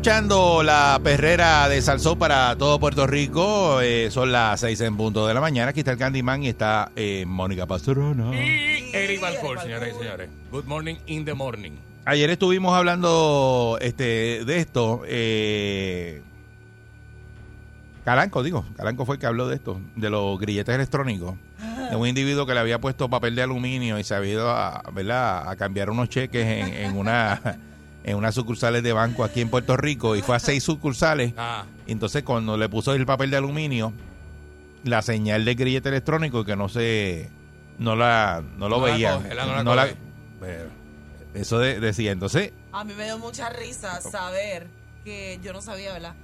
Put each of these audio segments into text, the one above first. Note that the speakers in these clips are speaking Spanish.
Escuchando la perrera de Salsó para todo Puerto Rico. Eh, son las seis en punto de la mañana. Aquí está el Candyman y está eh, Mónica Pastrona. Y Eric Balcour, señoras y señores. Good morning in the morning. Ayer estuvimos hablando este, de esto. eh, Calanco, digo. Calanco fue el que habló de esto, de los grilletes electrónicos. De un individuo que le había puesto papel de aluminio y se había ido a, ¿verdad? a cambiar unos cheques en, en una en unas sucursales de banco aquí en Puerto Rico y fue a seis sucursales. Ah, Entonces, cuando le puso el papel de aluminio, la señal de grillete electrónico que no se no la no lo No la veía, coge, la- no la coge. pero eso de- decía. Entonces, A mí me dio mucha risa saber que yo no sabía, ¿verdad?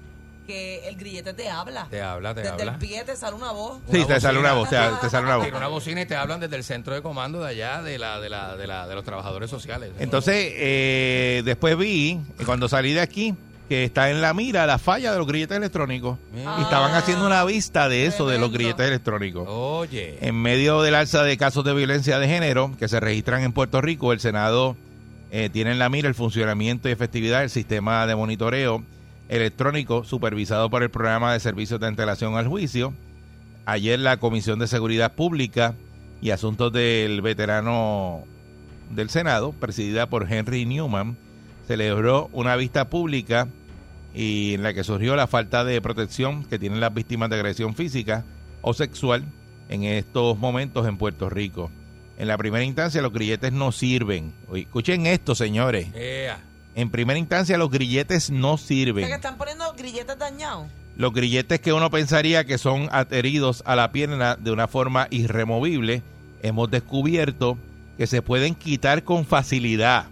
Que el grillete te habla. te habla, te Desde habla. el pie te sale una voz. sí, Una te sale una voz, te, te sale una voz. Tiene una bocina y te hablan desde el centro de comando de allá, de la, de la, de la, de los trabajadores sociales. Entonces, eh, después vi, eh, cuando salí de aquí, que está en la mira la falla de los grilletes electrónicos. Y estaban haciendo una vista de eso, de los grilletes electrónicos. Oye, En medio del alza de casos de violencia de género que se registran en Puerto Rico, el Senado eh, tiene en la mira el funcionamiento y efectividad del sistema de monitoreo electrónico supervisado por el programa de servicios de antelación al juicio. Ayer la Comisión de Seguridad Pública y Asuntos del Veterano del Senado, presidida por Henry Newman, celebró una vista pública y en la que surgió la falta de protección que tienen las víctimas de agresión física o sexual en estos momentos en Puerto Rico. En la primera instancia los grilletes no sirven. Escuchen esto, señores. En primera instancia los grilletes no O sea, que sirven. están poniendo grilletes dañados. Los grilletes que uno pensaría que son adheridos a la pierna de una forma irremovible, hemos descubierto que se pueden quitar con facilidad.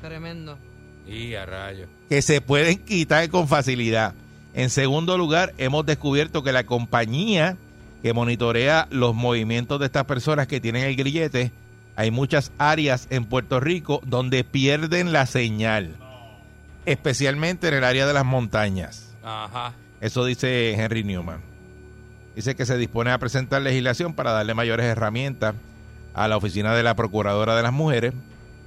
Tremendo. y a rayo. que se pueden quitar con facilidad. En segundo lugar, hemos descubierto que la compañía que monitorea los movimientos de estas personas que tienen el grillete, hay muchas áreas en Puerto Rico donde pierden la señal, especialmente en el área de las montañas. Ajá. Eso dice Henry Newman. Dice que se dispone a presentar legislación para darle mayores herramientas a la oficina de la Procuradora de las Mujeres.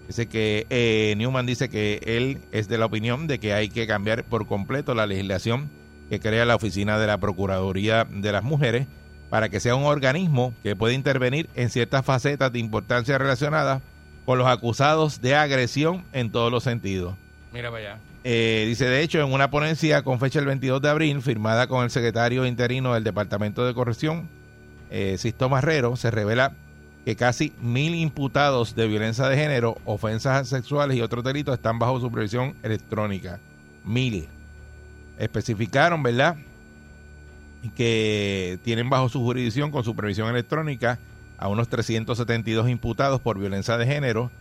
Dice que eh, Newman dice que él es de la opinión de que hay que cambiar por completo la legislación que crea la oficina de la Procuraduría de las Mujeres para que sea un organismo que pueda intervenir en ciertas facetas de importancia relacionadas con los acusados de agresión en todos los sentidos. Mira. Eh, dice, de hecho, en una ponencia con fecha el 22 de abril, firmada con el secretario interino del Departamento de Corrección, eh, Sisto Marrero, se revela que casi mil imputados de violencia de género, ofensas sexuales y otros delitos están bajo supervisión electrónica. Mil. Especificaron, ¿verdad? Que tienen bajo su jurisdicción con supervisión electrónica a unos 372 imputados por violencia de género,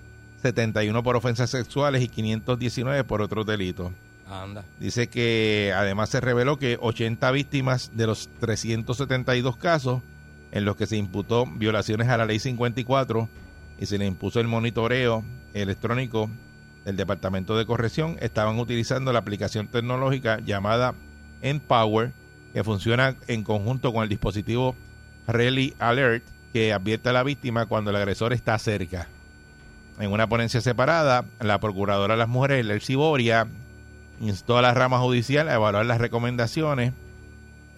71 por ofensas sexuales y 519 por otros delitos. Anda. Dice que además se reveló que 80 víctimas de los 372 casos en los que se imputó violaciones a la ley 54 y se le impuso el monitoreo electrónico del Departamento de Corrección estaban utilizando la aplicación tecnológica llamada Empower que funciona en conjunto con el dispositivo Rally Alert que advierte a la víctima cuando el agresor está cerca. En una ponencia separada, la Procuradora de las Mujeres, Lercy Boria, instó a la rama judicial a evaluar las recomendaciones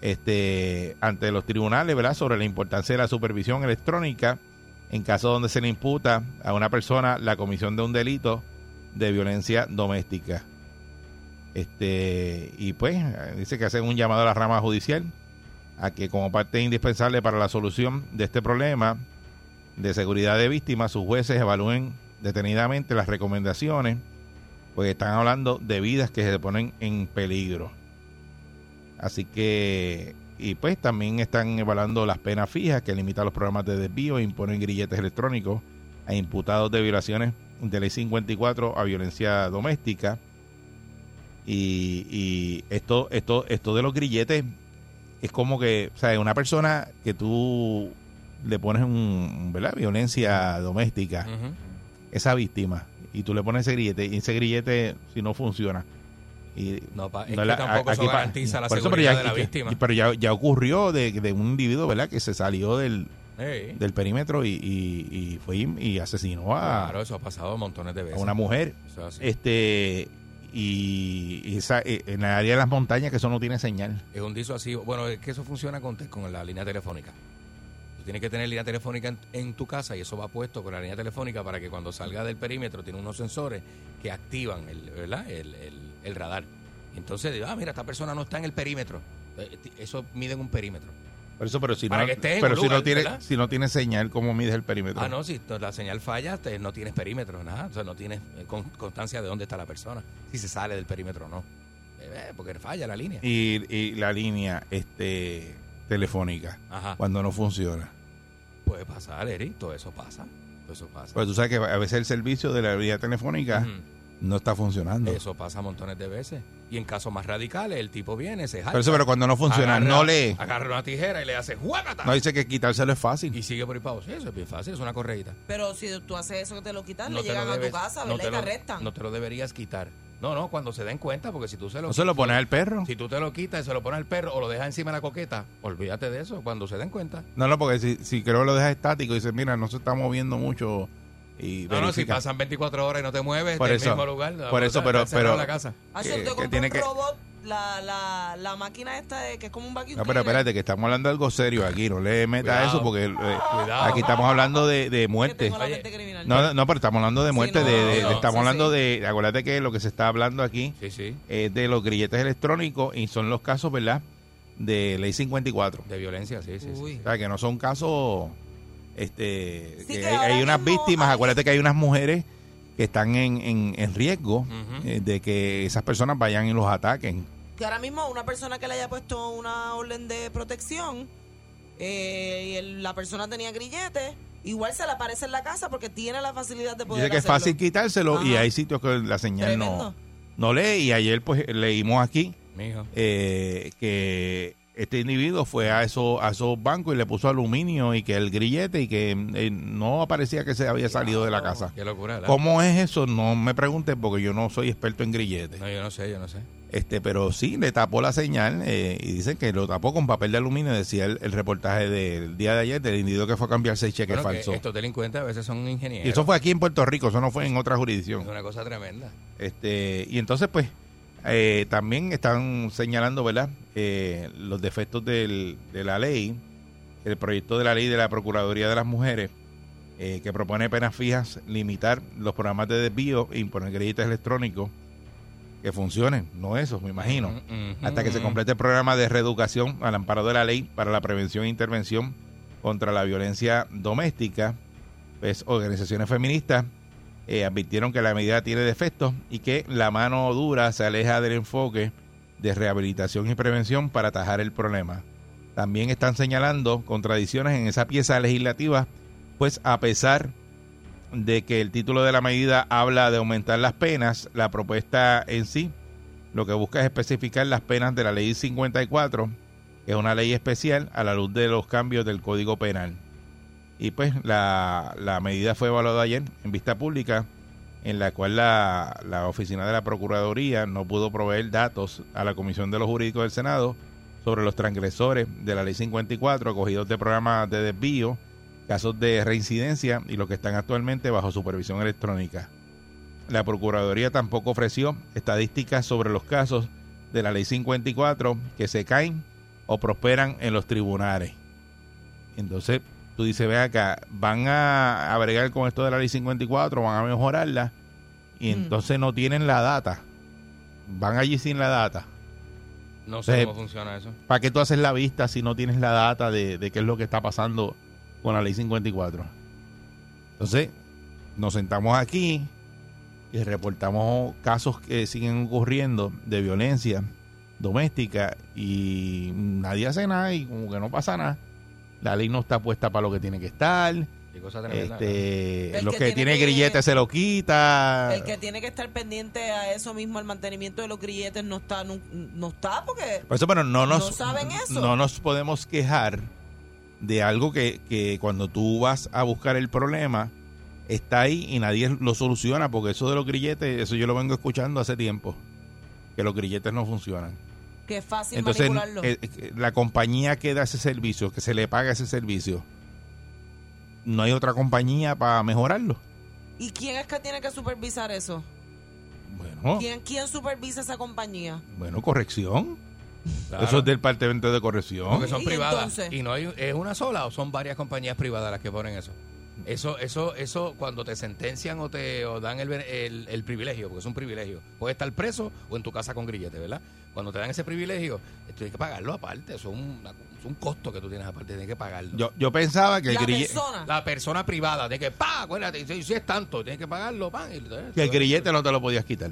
este, ante los tribunales ¿verdad? sobre la importancia de la supervisión electrónica en caso donde se le imputa a una persona la comisión de un delito de violencia doméstica. Este, y pues dice que hacen un llamado a la rama judicial a que como parte indispensable para la solución de este problema de seguridad de víctimas, sus jueces evalúen detenidamente las recomendaciones, porque están hablando de vidas que se ponen en peligro. Así que, y pues también están evaluando las penas fijas que limitan los programas de desvío e imponen grilletes electrónicos a imputados de violaciones de ley 54 a violencia doméstica. Y, y esto, esto, esto de los grilletes es como que, o sea, una persona que tú le pones un, ¿verdad? Violencia doméstica. Esa víctima, y tú le pones ese grillete, y ese grillete, si no funciona. Y No, pa- es no que la- tampoco eso aquí pa- garantiza la eso, seguridad ya- de la víctima. Pero ya, ya ocurrió de, de un individuo, ¿verdad? Que se salió del, del perímetro y, y, y fue y, asesinó a, claro, eso ha pasado montones de a veces. una mujer. Eso es. Este y, y esa, eh, en el área de las montañas que eso no tiene señal. Es un disuasivo. Bueno, es que eso funciona con, con la línea telefónica. Tienes que tener línea telefónica en, en tu casa y eso va puesto con la línea telefónica para que cuando salga del perímetro tiene unos sensores que activan el, ¿verdad? el, el- el radar. Entonces, ah, mira, esta persona no está en el perímetro. Eh, Eso mide en un perímetro. Por eso, pero si Para no, que esté en pero si lugar, no tiene, ¿verdad? si no tiene señal, ¿cómo mides el perímetro? Ah, no, si la señal falla, te- no tienes perímetro, nada. O sea, no tienes eh, con- constancia de dónde está la persona. Si se sale del perímetro o no. Eh, eh, porque falla la línea. Y, y la línea este telefónica Ajá. cuando no funciona. Puede pasar, Eric. Todo eso pasa. Todo eso pasa. Pues tú sabes que a veces el servicio de la línea telefónica no está funcionando. Eso pasa montones de veces. Y en casos más radicales, el tipo viene, se jala. Pero eso, pero cuando no funciona, agarra- no lee. Agarra una tijera y le hace ¡juácata! No dice que quitárselo es fácil. Y sigue por ahí para. Sí, eso es bien fácil, es una correíta. Pero si tú haces eso que te lo quitan, le te lo llegan a tu casa, no ¿verdad? te y te lo- arrestan. No te lo deberías quitar. No, no, cuando se den cuenta, porque si tú se lo No se lo pones al perro. Si tú te lo quitas y se lo pones al perro o lo dejas encima de la coqueta, olvídate de eso cuando se den cuenta. No, no, porque si, si creo que lo dejas estático y dices, mira, no se está moviendo mucho y No, no, si pasan 24 horas y no te mueves Por del eso, mismo lugar. por eso, pero- pero- la casa. Ah, que- que tiene un que- robot, la, la, la máquina esta de, que es como un vacuum No, pero cleaner. espérate, que estamos hablando de algo serio aquí. No le metas Cuidado. eso porque eh, Cuidado. aquí estamos hablando de, de muerte. tengo la Oye, mente criminal. No, no, pero estamos hablando de muerte. no, de, de- no, de- estamos sí, hablando sí. de. Acuérdate que lo que se está hablando aquí Sí, sí, es de los grilletes electrónicos y son los casos, ¿verdad? De ley 54. de violencia, sí, sí. sí. Uy. O sea, que no son casos. Este, Sí, que que hay, ahora hay unas mismo víctimas. hay- Acuérdate que hay unas mujeres que están en, en, en riesgo Ujú. eh, de que esas personas vayan y los ataquen. Que ahora mismo una persona que le haya puesto una orden de protección eh, y el- la persona tenía grillete, igual se le aparece en la casa porque tiene la facilidad de poder Dice que es fácil quitárselo y hay sitios que la señal no, Tremendo. no lee. Y ayer, pues, leímos aquí eh, que este individuo fue a esos, a esos bancos y le puso aluminio y que el grillete y que eh, no aparecía que se había salido de la casa. Qué locura. ¿Cómo es eso? No me preguntes porque yo no soy experto en grilletes. No, yo no sé, yo no sé. Este, pero sí, le tapó la señal eh, y dicen que lo tapó con papel de aluminio, decía el, el reportaje del día de ayer del individuo que fue a cambiar seis cheques Bueno, estos delincuentes a veces son ingenieros. Y eso fue aquí en Puerto Rico, eso no fue en otra Es jurisdicción. una cosa tremenda. Este, y entonces, pues, eh, también están señalando, ¿verdad?, eh, los defectos del- de la ley, el proyecto de la ley de la Procuraduría de las Mujeres, eh, que propone penas fijas, limitar los programas de desvío e imponer grilletes electrónicos que funcionen, no eso, me imagino, hasta que se complete el programa de reeducación al amparo de la ley para la prevención e intervención contra la violencia doméstica, pues organizaciones feministas eh, advirtieron que la medida tiene defectos y que la mano dura se aleja del enfoque de rehabilitación y prevención para atajar el problema. También están señalando contradicciones en esa pieza legislativa, pues a pesar de que el título de la medida habla de aumentar las penas, la propuesta en sí lo que busca es especificar las penas de la ley 54, que es una ley especial a la luz de los cambios del Código Penal. Y pues la, la medida fue evaluada ayer en vista pública, en la cual la, la oficina de la Procuraduría no pudo proveer datos a la Comisión de los Jurídicos del Senado sobre los transgresores de la ley 54, acogidos de programas de desvío, casos de reincidencia y los que están actualmente bajo supervisión electrónica. La Procuraduría tampoco ofreció estadísticas sobre los casos de la ley 54 que se caen o prosperan en los tribunales. Entonces, tú dices, ve acá, van a, a bregar con esto de la ley 54, van a mejorarla y Mm. entonces no tienen la data. Van allí sin la data. No sé Eh, cómo funciona eso. ¿Para qué tú haces la vista si no tienes la data de, de qué es lo que está pasando con la ley 54? Entonces, nos sentamos aquí y reportamos casos que siguen ocurriendo de violencia doméstica y nadie hace nada y como que no pasa nada. La ley no está puesta para lo que tiene que estar. Este, los que que, tiene tiene que- grillete se lo quita. El que tiene que estar pendiente a eso mismo, al mantenimiento de los grilletes, no está, no, no está porque Por eso, pero no nos, ¿No saben eso? no nos podemos quejar de algo que, que cuando tú vas a buscar el problema está ahí y nadie lo soluciona, porque eso de los grilletes, eso yo lo vengo escuchando hace tiempo, que los grilletes no funcionan. que es fácil Entonces, manipularlo. eh, eh, la compañía que da ese servicio, que se le paga ese servicio, no hay otra compañía para mejorarlo. ¿Y quién es que tiene que supervisar eso? Bueno, ¿Quién, quién supervisa esa compañía? bueno, corrección. Claro. Eso es del departamento de corrección. Porque son ¿Y privadas. entonces? Y no hay, es una sola o son varias compañías privadas las que ponen eso. Eso, eso, eso, cuando te sentencian o te o dan el, el, el privilegio, porque es un privilegio, puedes estar preso o en tu casa con grillete, ¿verdad? Cuando te dan ese privilegio, tú tienes que pagarlo aparte, eso es un, es un costo que tú tienes aparte, tienes que pagarlo. Yo, yo pensaba que el La grillete... persona. La persona privada, de que, pa, acuérdate, si, si es tanto, tienes que pagarlo, pa. y- Que el grillete no te lo podías quitar.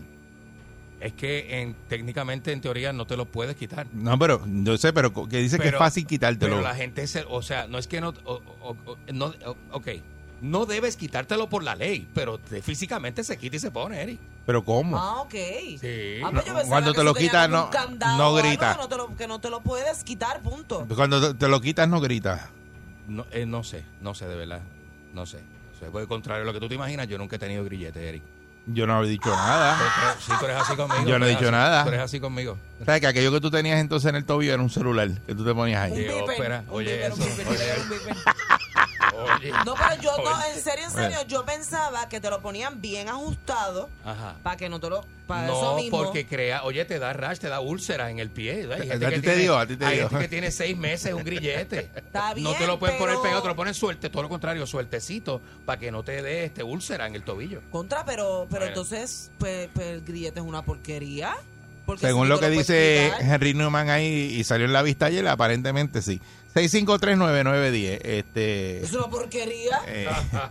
Es que en, técnicamente, en teoría, no te lo puedes quitar. No, pero yo sé, pero que dice que es fácil quitártelo. Pero la gente, se, o sea, no es que no, o- o- o- no, o- ok, no debes quitártelo por la ley, pero te- físicamente se quita y se pone, Eric. Pero ¿cómo? Ah, ok. Sí. Ah, pues cuando te lo quitas, no- no o algo, grita. Que no, te lo, que no te lo puedes quitar, punto. Cuando te, te lo quitas no gritas. No, eh, no sé, no sé de verdad, no sé. O sea, por el contrario a lo que tú te imaginas, yo nunca he tenido grillete, Eric. Yo no he dicho nada. Pero, si tú eres así conmigo. Yo no he dicho así- nada. Tú eres así conmigo. ¿Sabes que aquello que tú tenías entonces en el tobillo era un celular que tú te ponías ahí? Ópera. un Oye, eso, beeper, oye. un beeper. Oye. No, pero yo, no, en serio, en serio, yo pensaba que te lo ponían bien ajustado Ajá. para que no te lo. Para eso No, mismo. porque crea, oye, te da rash, te da úlcera en el pie. Hay gente A que ti te tiene- dio, a ti te hay dio. gente que tiene seis meses un grillete. Está no te bien, lo puedes poner pero- pegado, te lo pones suerte, todo lo contrario, suertecito, para que no te dé este úlcera en el tobillo. Contra, pero, pero Bueno. entonces, pues, pues, el grillete es una porquería. Porque Según si lo que dice Henry Newman ahí y salió en la vista ayer, aparentemente sí. 6539910. Este, Es una porquería. eh,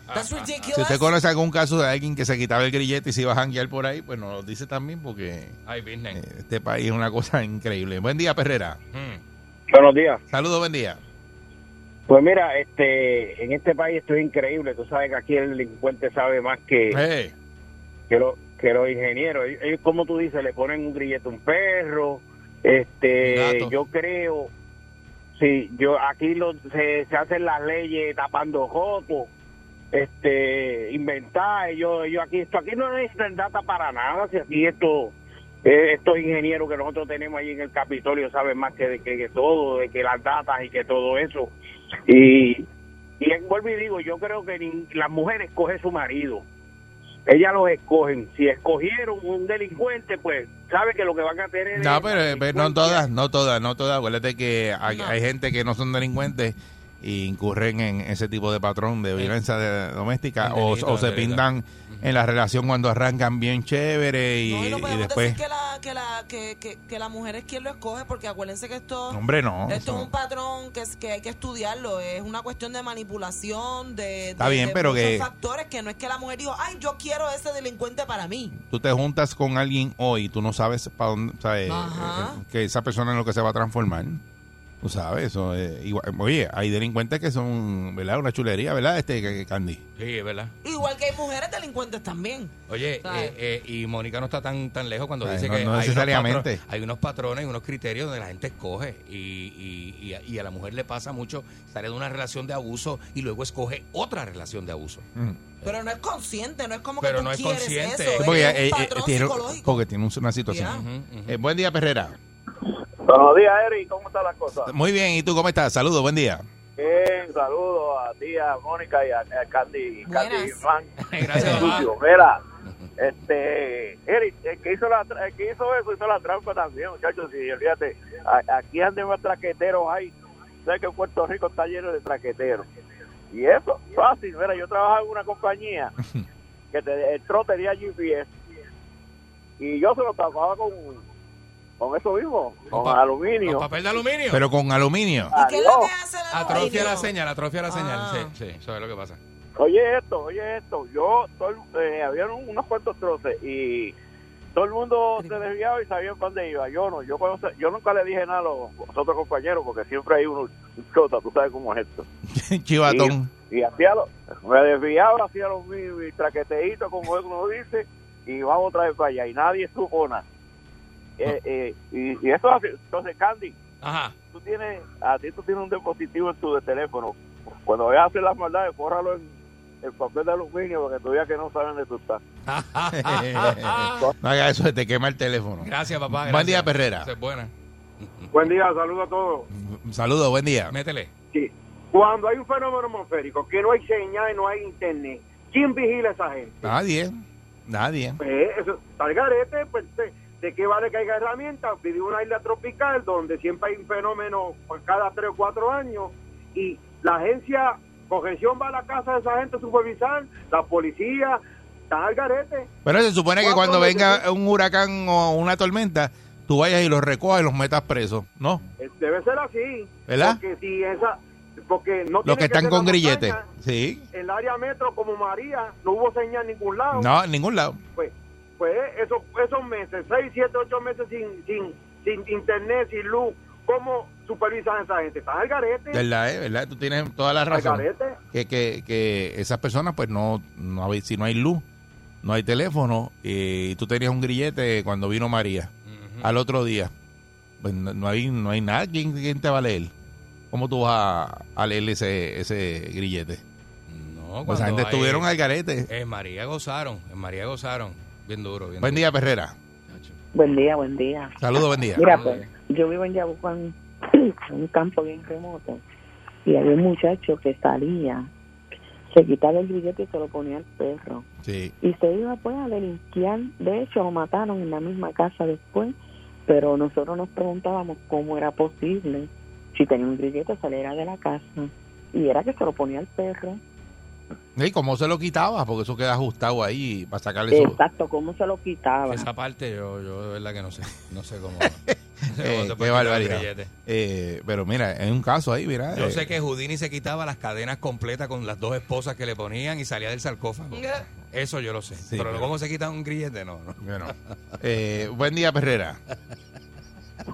That's ridiculous. si usted conoce algún caso de alguien que se quitaba el grillete y se iba a janguear por ahí, pues nos lo dice también porque Ay, eh, este país es una cosa increíble. Buen día, Perrera. Hmm. Buenos días. Saludos, buen día. Pues mira, este, en este país esto es increíble. Tú sabes que aquí el delincuente sabe más que, que, lo- que los ingenieros. Ellos, ellos, como tú dices, le ponen un grillete a un perro. Este, Gato. yo creo, sí, yo aquí lo, se, se hacen las leyes tapando jotos, este, inventar. Yo, yo aquí, esto aquí no necesitan data para nada. Si aquí esto, eh, estos ingenieros que nosotros tenemos ahí en el Capitolio saben más que, de que, que todo, de que las datas y que todo eso. Y, y vuelvo y digo, yo creo que ni- las mujeres escogen su marido. Ellas los escogen. Si escogieron un delincuente, pues sabe que lo que van a tener No, es pero, pero no todas, no todas, no todas. Acuérdate que hay, No. hay gente que no son delincuentes y incurren en ese tipo de patrón de violencia de- doméstica o, delito, o en se pintan en la relación cuando arrancan bien chévere y, no, y no y podemos después... decir que la, que, la, que, que, que la mujer es quien lo escoge, porque acuérdense que esto, Hombre, no. esto eso- es un patrón que, es, que hay que estudiarlo. Es una cuestión de manipulación, de, Está de- bien, de pero que- factores que no es que la mujer dijo, ay, yo quiero ese delincuente para mí. tú te juntas con alguien hoy, tú no sabes para dónde, sabes, Ajá. eh, que esa persona en lo que se va a transformar. Tú sabes, eso eh, igual- oye, hay delincuentes que son, ¿verdad? Una chulería, ¿verdad? Este que- que Candy. Sí, es verdad. Igual que hay mujeres delincuentes también. Oye, eh, eh, y Mónica no está tan tan lejos cuando Ay, dice no- que no hay, unos necesariamente. patro- hay unos patrones y unos criterios donde la gente escoge y, y, y a- y a la mujer le pasa mucho sale de una relación de abuso y luego escoge otra relación de abuso. Mm. Pero no es consciente, no es como Pero que tú no es quieres consciente. eso. Es Porque, un eh, eh, patrón tiene, psicológico. porque tiene un- una situación. Eh, buen día, Perrera. Buenos días, Eric. ¿Cómo está la cosa? Muy bien, ¿y tú cómo estás? Saludos, buen día. Bien, saludos a ti, a Mónica y a, a Candy, Candy. Juan. Gracias. Mira, este, Eric, el que, hizo la, tra- el que hizo eso hizo la trampa también, muchachos. Sí, fíjate, aquí andan más traqueteros hay. Sabes que Puerto Rico está lleno de traqueteros. Y eso, fácil. Mira, yo trabajaba en una compañía que te, el trote tenía GPS y yo se lo tapaba con, con eso mismo, con, pa- aluminio. ¿Con papel de aluminio? Pero con aluminio. ¿Y qué es lo que hace el atrofia la señal, atrofia la señal. Ah. Sí, sí, eso es lo que pasa. Oye esto, oye esto. Yo, todo eh, había unos cuantos troces y todo el mundo se desviaba y sabía para dónde iba. Yo no, yo, cuando se- yo nunca le dije nada a los, los otros compañeros porque siempre hay uno, un chota, tú sabes cómo es esto. Chivatón. Y hacía lo, me desviaba, hacía los mis, mis traqueteitos, como uno dice, y vamos otra vez para allá. Y nadie supo nada. Eh, eh, y, y eso es así. Entonces, Candy, Ajá. tú tienes, a ti tú tienes un dispositivo en tu de teléfono. Cuando vayas a hacer las maldades, córralo en el papel de aluminio porque todavía que no saben de tu estás. no haga eso, se te quema el teléfono. Gracias, papá. Buen día, Perrera. Es buena. Buen día, saludos a todos. Saludos, buen día. Métele. Sí. Cuando hay un fenómeno atmosférico, que no hay señal y no hay internet, ¿quién vigila a esa gente? Nadie. Nadie. Pues eso, al garete, pues de, qué vale que haya herramientas? Viví una isla tropical donde siempre hay un fenómeno por cada tres o cuatro años y la agencia corrección va a la casa de esa gente a supervisar, la policía, está al garete. Pero se supone que cuando venga un huracán o una tormenta, tú vayas y los recojas y los metas presos, ¿no? Eh, Debe ser así. ¿Verdad? Porque si esa, porque no Los que están ser con grilletes. Sí. El área metro como María no hubo señal en ningún lado. No, en ningún lado. Pues, pues esos, esos meses, seis, siete, ocho meses sin, sin, sin internet, sin luz, ¿cómo supervisan a esa gente? Están al garete. ¿Verdad? eh? ¿Verdad? Tú tienes toda la al razón. garete. Que, que, que esas personas, pues no, no hay- si no hay luz, no hay teléfono, eh, y tú tenías un grillete cuando vino María, al otro día, pues no, no hay, no hay nada. ¿Quién, quién te va a leer? ¿Cómo tú vas a, a leer ese, ese grillete? No, Pues esa gente hay- estuvieron al garete. En María gozaron. En María gozaron. Bien duro, bien Buen duro. día, Perrera. Buen día, buen día. Saludos, buen día. Mira, pues, yo vivo en Yabucoan, un campo bien remoto, y había un muchacho que salía, se quitaba el billete y se lo ponía al perro. Sí. Y se iba pues a delinquir. De hecho, lo mataron en la misma casa después, pero nosotros nos preguntábamos cómo era posible si tenía un grillete saliera de la casa. Y era que se lo ponía al perro. ¿Y cómo se lo quitaba? Porque eso queda ajustado ahí para sacarle eso. Exacto, cómo se lo quitaba. Esa parte yo, yo de verdad que no sé. No sé cómo. no sé cómo Eh, se qué barbaridad. grillete. Eh, pero mira, hay un caso ahí, mira. Yo eh, sé que Houdini se quitaba las cadenas completas con las dos esposas que le ponían y salía del sarcófago. Eso yo lo sé. Sí, pero, pero- cómo se quita un grillete, no. no. bueno. Eh, buen día, Perrera.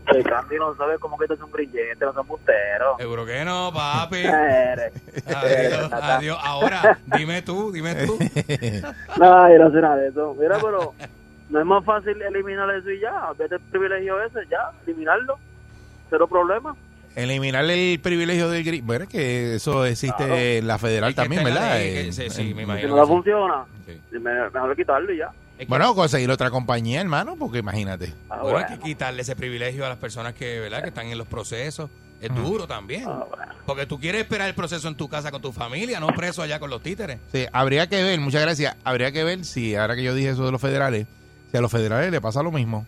El Candy no sabe cómo quitarse un grillete, no son busteros. Seguro que no, papi. Eres. Adiós, adiós. Ahora, dime tú, dime tú. No, yo no sé nada de eso. Mira, pero no es más fácil eliminar eso y ya. Vete el privilegio ese, ya, eliminarlo. Cero problema. Eliminar el privilegio del grillete. Bueno, es que eso existe Claro. en la federal Es que también, la ¿verdad? que- En- sí, sí, me Si imagino. no que la sí. funciona, Sí. me- mejor quitarlo y ya. Es que- Bueno, conseguir otra compañía, hermano, porque imagínate. Ah, Bueno, bueno. hay que quitarle ese privilegio a las personas que, ¿verdad? que están en los procesos. Es duro también. Ah, bueno. Porque tú quieres esperar el proceso en tu casa con tu familia, no preso allá con los títeres. Sí, habría que ver, muchas gracias. Habría que ver si, ahora que yo dije eso de los federales, si a los federales le pasa lo mismo.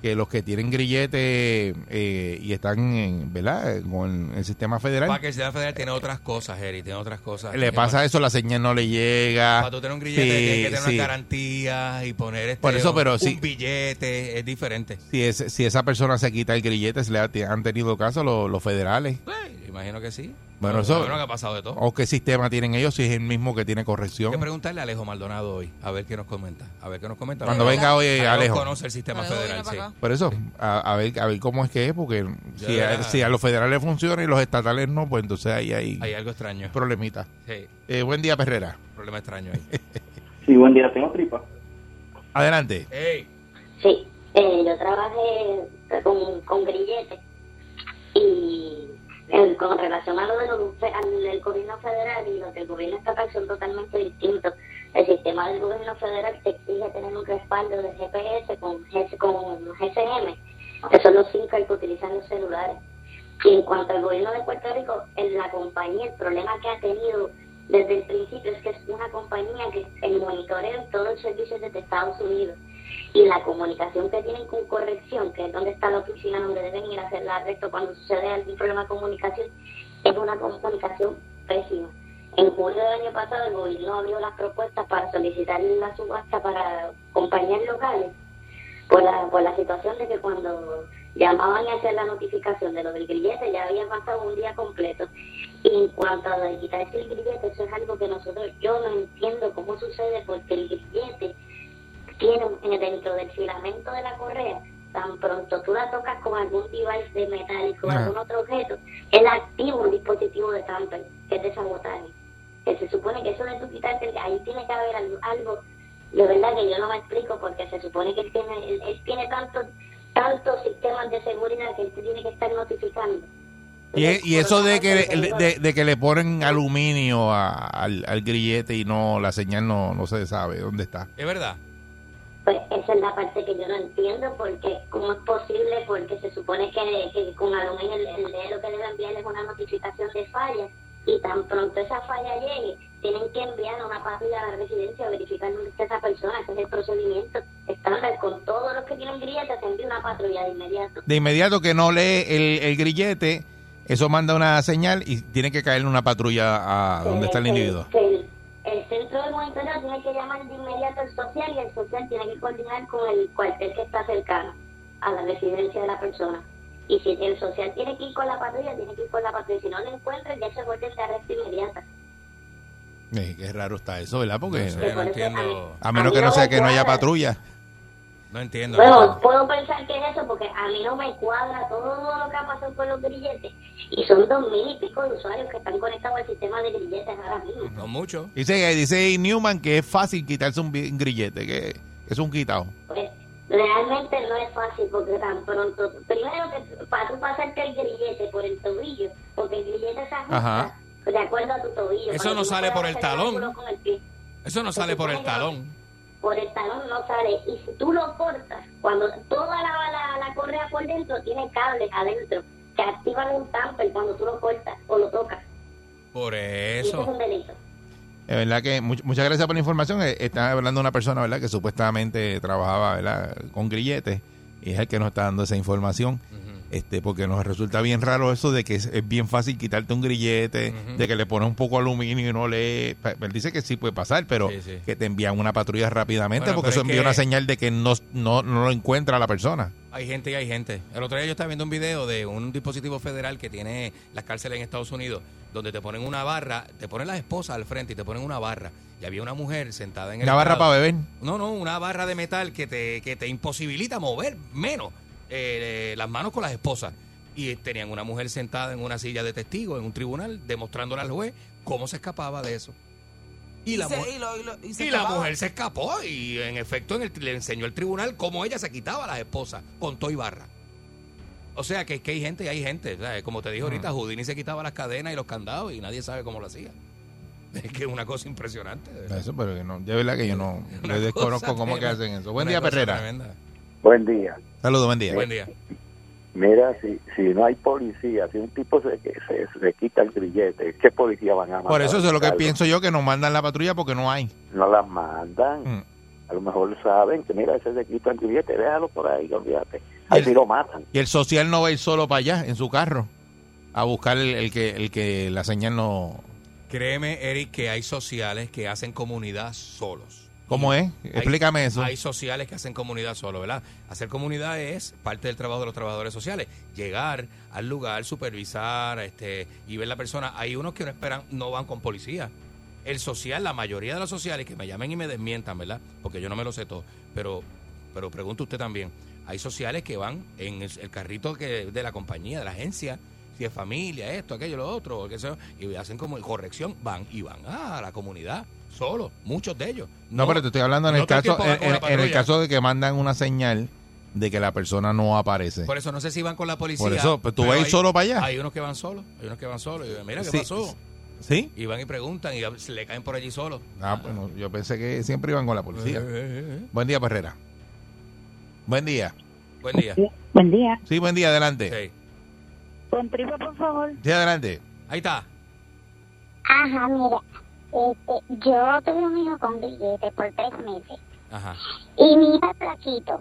Que los que tienen grillete eh, y están, en, ¿verdad? Con el sistema federal, Para que el sistema federal tiene otras cosas, Eri, tiene otras cosas. le pasa eso, la señal no le llega. Para tú tener un grillete Sí, tienes que tener sí. una garantía y poner este, Por eso, pero un sí. billete, es diferente. Si, es, si esa persona se quita el grillete, si le ha- han tenido caso los, los federales. Eh, imagino que sí. Bueno, No, eso- Bueno, que ha pasado de todo. ¿O qué sistema tienen ellos? Si es el mismo que tiene Hay corrección. que preguntarle a Alejo Maldonado hoy, a ver qué nos comenta. A ver qué nos comenta. Cuando Alejo- venga hoy, Alejo. conoce el sistema Alejo federal, sí. Por eso, a, a ver, a ver cómo es que es, porque si a, verdad. si a los federales funciona y los estatales no, pues entonces ahí hay Hay algo extraño. problemitas. Sí, Eh, buen día, Perrera. problema extraño ahí. Sí, buen día, tengo tripa. Adelante. Ey, Sí, eh, yo trabajé con, con grilletes y eh, con relación a lo del, al gobierno federal y lo del gobierno estatal son totalmente distintos. El sistema del gobierno federal te exige tener un respaldo de GPS con, con GSM, que son los cards que utilizan los celulares. Y en cuanto al gobierno de Puerto Rico, en la compañía, el problema que ha tenido desde el principio es que es una compañía que el monitoreo en todos los servicios desde Estados Unidos y la comunicación que tienen con corrección, que es donde está la oficina donde deben ir a hacer el arresto cuando sucede algún problema de comunicación, es una comunicación pésima. En julio del año pasado el gobierno abrió las propuestas para solicitar la subasta para compañías locales por la, por la situación de que cuando llamaban y hacían la notificación de lo del grillete, ya había pasado un día completo. Y en cuanto a quitarse el grillete, eso es algo que nosotros, yo no entiendo cómo sucede, porque el grillete tiene un- dentro del filamento de la correa, tan pronto tú la tocas con algún device de metálico o Ah. algún otro objeto, él activa un dispositivo de tamper, que es de sabotaje. Que se supone que eso de tú quitarte, ahí tiene que haber algo, algo, de verdad que yo no me explico, porque se supone que él tiene, él, él tiene tantos tantos sistemas de seguridad que él tiene que estar notificando. Y, y eso de que, de, de que le ponen aluminio a- al, al grillete y no la señal no, no se sabe dónde está. Es verdad. Pues esa es la parte que yo no entiendo, porque cómo es posible, porque se supone que, que con aluminio el, el lo que debe enviar es una notificación de falla, y tan pronto esa falla llegue, tienen que enviar una patrulla a la residencia a verificar dónde está esa persona, ese es el procedimiento estándar, con todos los que tienen grilletes se envía una patrulla de inmediato. De inmediato que no lee el, el grillete, eso manda una señal y tiene que caerle una patrulla a donde está el individuo. El, el centro de monitoreo tiene que llamar de inmediato al social y el social tiene que coordinar con el cuartel que está cercano a la residencia de la persona. Y si el social tiene que ir con la patrulla, tiene que ir con la patrulla. Si no lo encuentra, ya se orden de arresto inmediata. Eh, qué raro está eso, ¿verdad? Porque No sé, no entiendo. a menos a que no sea que no haya patrulla. No entiendo. Bueno, puedo pensar que es eso porque a mí no me cuadra todo lo que ha pasado con los grilletes. Y son dos mil y pico de usuarios que están conectados al sistema de grilletes ahora mismo. No mucho. Dice, dice Newman que es fácil quitarse un grillete, que es un quitado. Pues realmente no es fácil porque tan pronto, primero que para tú pasarte el grillete por el tobillo, porque el grillete se ajusta Ajá. de acuerdo a tu tobillo. Eso no sale por el talón. el. Eso no sale por el talón. Por el talón no sale. Y si tú lo cortas, cuando toda la, la, la correa por dentro tiene cables adentro que activan un tamper cuando tú lo cortas o lo tocas. Por Y eso es un delito. Es verdad que much- muchas gracias por la información. Eh, Está hablando de una persona, ¿verdad? Que supuestamente trabajaba, ¿verdad? Con grilletes y es el que nos está dando esa información. Este, porque nos resulta bien raro eso de que es, es bien fácil quitarte un grillete, de que le pones un poco de aluminio y no le... Él dice que sí puede pasar, pero Sí, sí. que te envían una patrulla rápidamente Bueno, porque eso es envía que- una señal de que no, no, no lo encuentra la persona. Hay gente y hay gente. El otro día yo estaba viendo un video de un dispositivo federal que tiene las cárceles en Estados Unidos, donde te ponen una barra, te ponen las esposas al frente y te ponen una barra. Y había una mujer sentada en el Una barra para beber. No, no, una barra de metal que te, que te imposibilita mover menos eh, las manos con las esposas. Y tenían una mujer sentada en una silla de testigo en un tribunal, demostrándole al juez cómo se escapaba de eso. Y, la, se- mu- y lo- y lo- y se y la mujer se escapó y en efecto en el, le enseñó el tribunal cómo ella se quitaba las esposas con todo y barra. O sea que, que hay gente y hay gente. ¿sabes? Como te dije ahorita, Houdini se quitaba las cadenas y los candados y nadie sabe cómo lo hacía. Es que es una cosa impresionante. de. Eso, pero que no, de verdad que yo no yo desconozco cómo que hacen eso. Buen día, Perrera. tremenda. Buen día. Saludos, buen día. Buen día. Mira, si, si no hay policía, si un tipo se, que se, se quita el grillete, ¿qué policía van a mandar? Por eso es lo que pienso yo, que nos mandan la patrulla porque no hay. No las mandan. Mm. A lo mejor saben que, mira, ese se quita el grillete, déjalo por ahí, olvídate. Ahí sí lo matan. Y el social no va a ir solo para allá, en su carro, a buscar el, el que el que la señal no... Créeme, Eric, que hay sociales que hacen comunidad solos. ¿Cómo es? Explícame eso. Hay sociales que hacen comunidad solo, ¿verdad? Hacer comunidad es parte del trabajo de los trabajadores sociales. Llegar al lugar, supervisar este, y ver la persona. Hay unos que no esperan, no van con policía. El social, la mayoría de los sociales, que me llamen y me desmientan, ¿verdad? Porque yo no me lo sé todo. Pero, pero pregunto usted también. Hay sociales que van en el, el carrito que, de la compañía, de la agencia, si es familia, esto, aquello, lo otro, sé yo, y hacen como corrección, van y van a la comunidad, solo, muchos de ellos. No, pero te estoy hablando en el no todo el caso en, el caso de que mandan una señal de que la persona no aparece. Por eso no sé si van con la policía. Por eso, pues, ¿tú vas a ir solo para allá? Hay unos que van solos, hay unos que van solos. Y mira, ¿qué Sí. pasó? ¿Sí? Y van y preguntan y se le caen por allí solos. Ah, pues no, yo pensé que siempre iban con la policía. Eh, eh, eh. Buen día, Perrera. Buen día. Buen día. Buen día. Sí, buen día, adelante. Sí. Por favor. Sí, adelante. Ahí está. Ajá, mira, este, yo tuve un hijo con grillete por tres meses Ajá. y mi hijo es flaquito.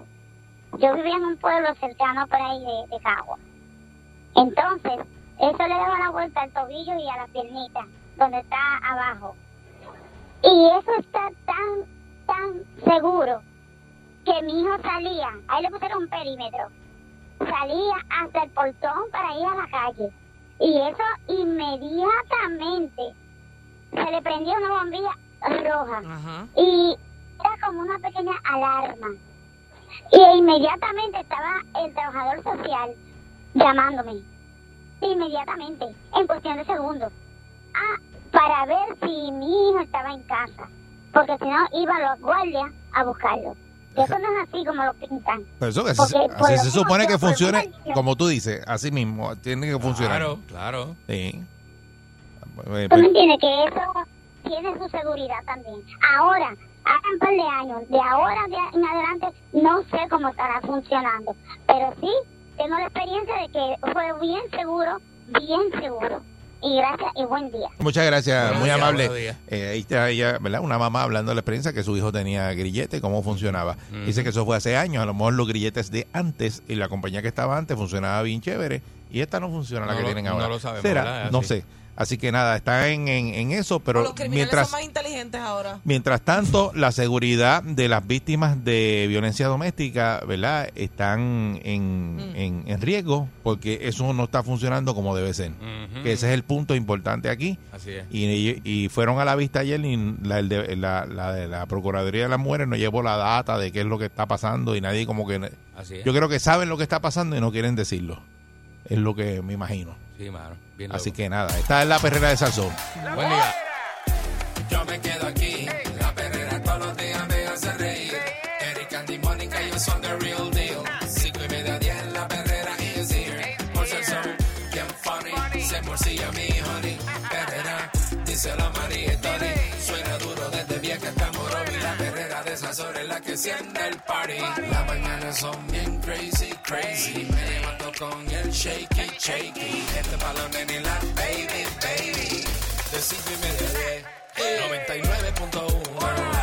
Yo vivía en un pueblo cercano por ahí de, de Cagua. Entonces, eso le daba la vuelta al tobillo y a la piernita, donde está abajo. Y eso está tan, tan seguro que mi hijo salía, ahí le pusieron un perímetro, salía hasta el portón para ir a la calle. Y eso inmediatamente se le prendía una bombilla roja. Y era como una pequeña alarma. Y inmediatamente estaba el trabajador social llamándome. Inmediatamente, en cuestión de segundos. Ah, para ver si mi hijo estaba en casa. Porque si no, iban los guardias a buscarlo. Y eso no es así como lo pintan. Pero eso, así, así lo se supone que funcione, como tú dices, así mismo, tiene que funcionar. Claro, claro. Sí. Eh, Tú me entiendes que eso tiene su seguridad también. Ahora, hace un par de años, de ahora en adelante, no sé cómo estará funcionando. Pero sí, tengo la experiencia de que fue bien seguro, bien seguro. Y gracias y buen día. Muchas gracias, Buenos muy días, amable. Eh, ahí está ella, ¿verdad? Una mamá hablando de la experiencia que su hijo tenía grillete, cómo funcionaba. Dice que eso fue hace años, a lo mejor los grilletes de antes y la compañía que estaba antes funcionaba bien chévere y esta no funciona la No que lo- tienen no ahora. lo sabemos. No sé. Así que nada, está en, en, en eso, pero los criminales mientras son más inteligentes ahora. Mientras tanto, la seguridad de las víctimas de violencia doméstica, ¿verdad? Están en, Mm. en, en riesgo porque eso no está funcionando como debe ser. Que ese es el punto importante aquí. Así es. Y, y fueron a la vista ayer y la, el de- la, la de la Procuraduría de las Mujeres no llevó la data de qué es lo que está pasando y nadie como que... Así es. Yo creo que saben lo que está pasando y no quieren decirlo. Es lo que me imagino. Sí, mano. Bien Así loco. que nada, esta es la perrera de Salsón. Buen día. Yo me quedo aquí, la perrera todos los días me hace reír. Eric, Andy, Mónica, ellos son the real deal. Cinco y media, diez, la perrera is here. Por ser son bien funny, se morcilla mi honey. Perrera, díselo a María y Tony. Suena duro desde vieja hasta Morovi. La perrera de horas es la que siente el party. Las mañanas son bien crazy, crazy. Con el shaky, shaky. Este balón en la baby, baby. De a diez. 99.1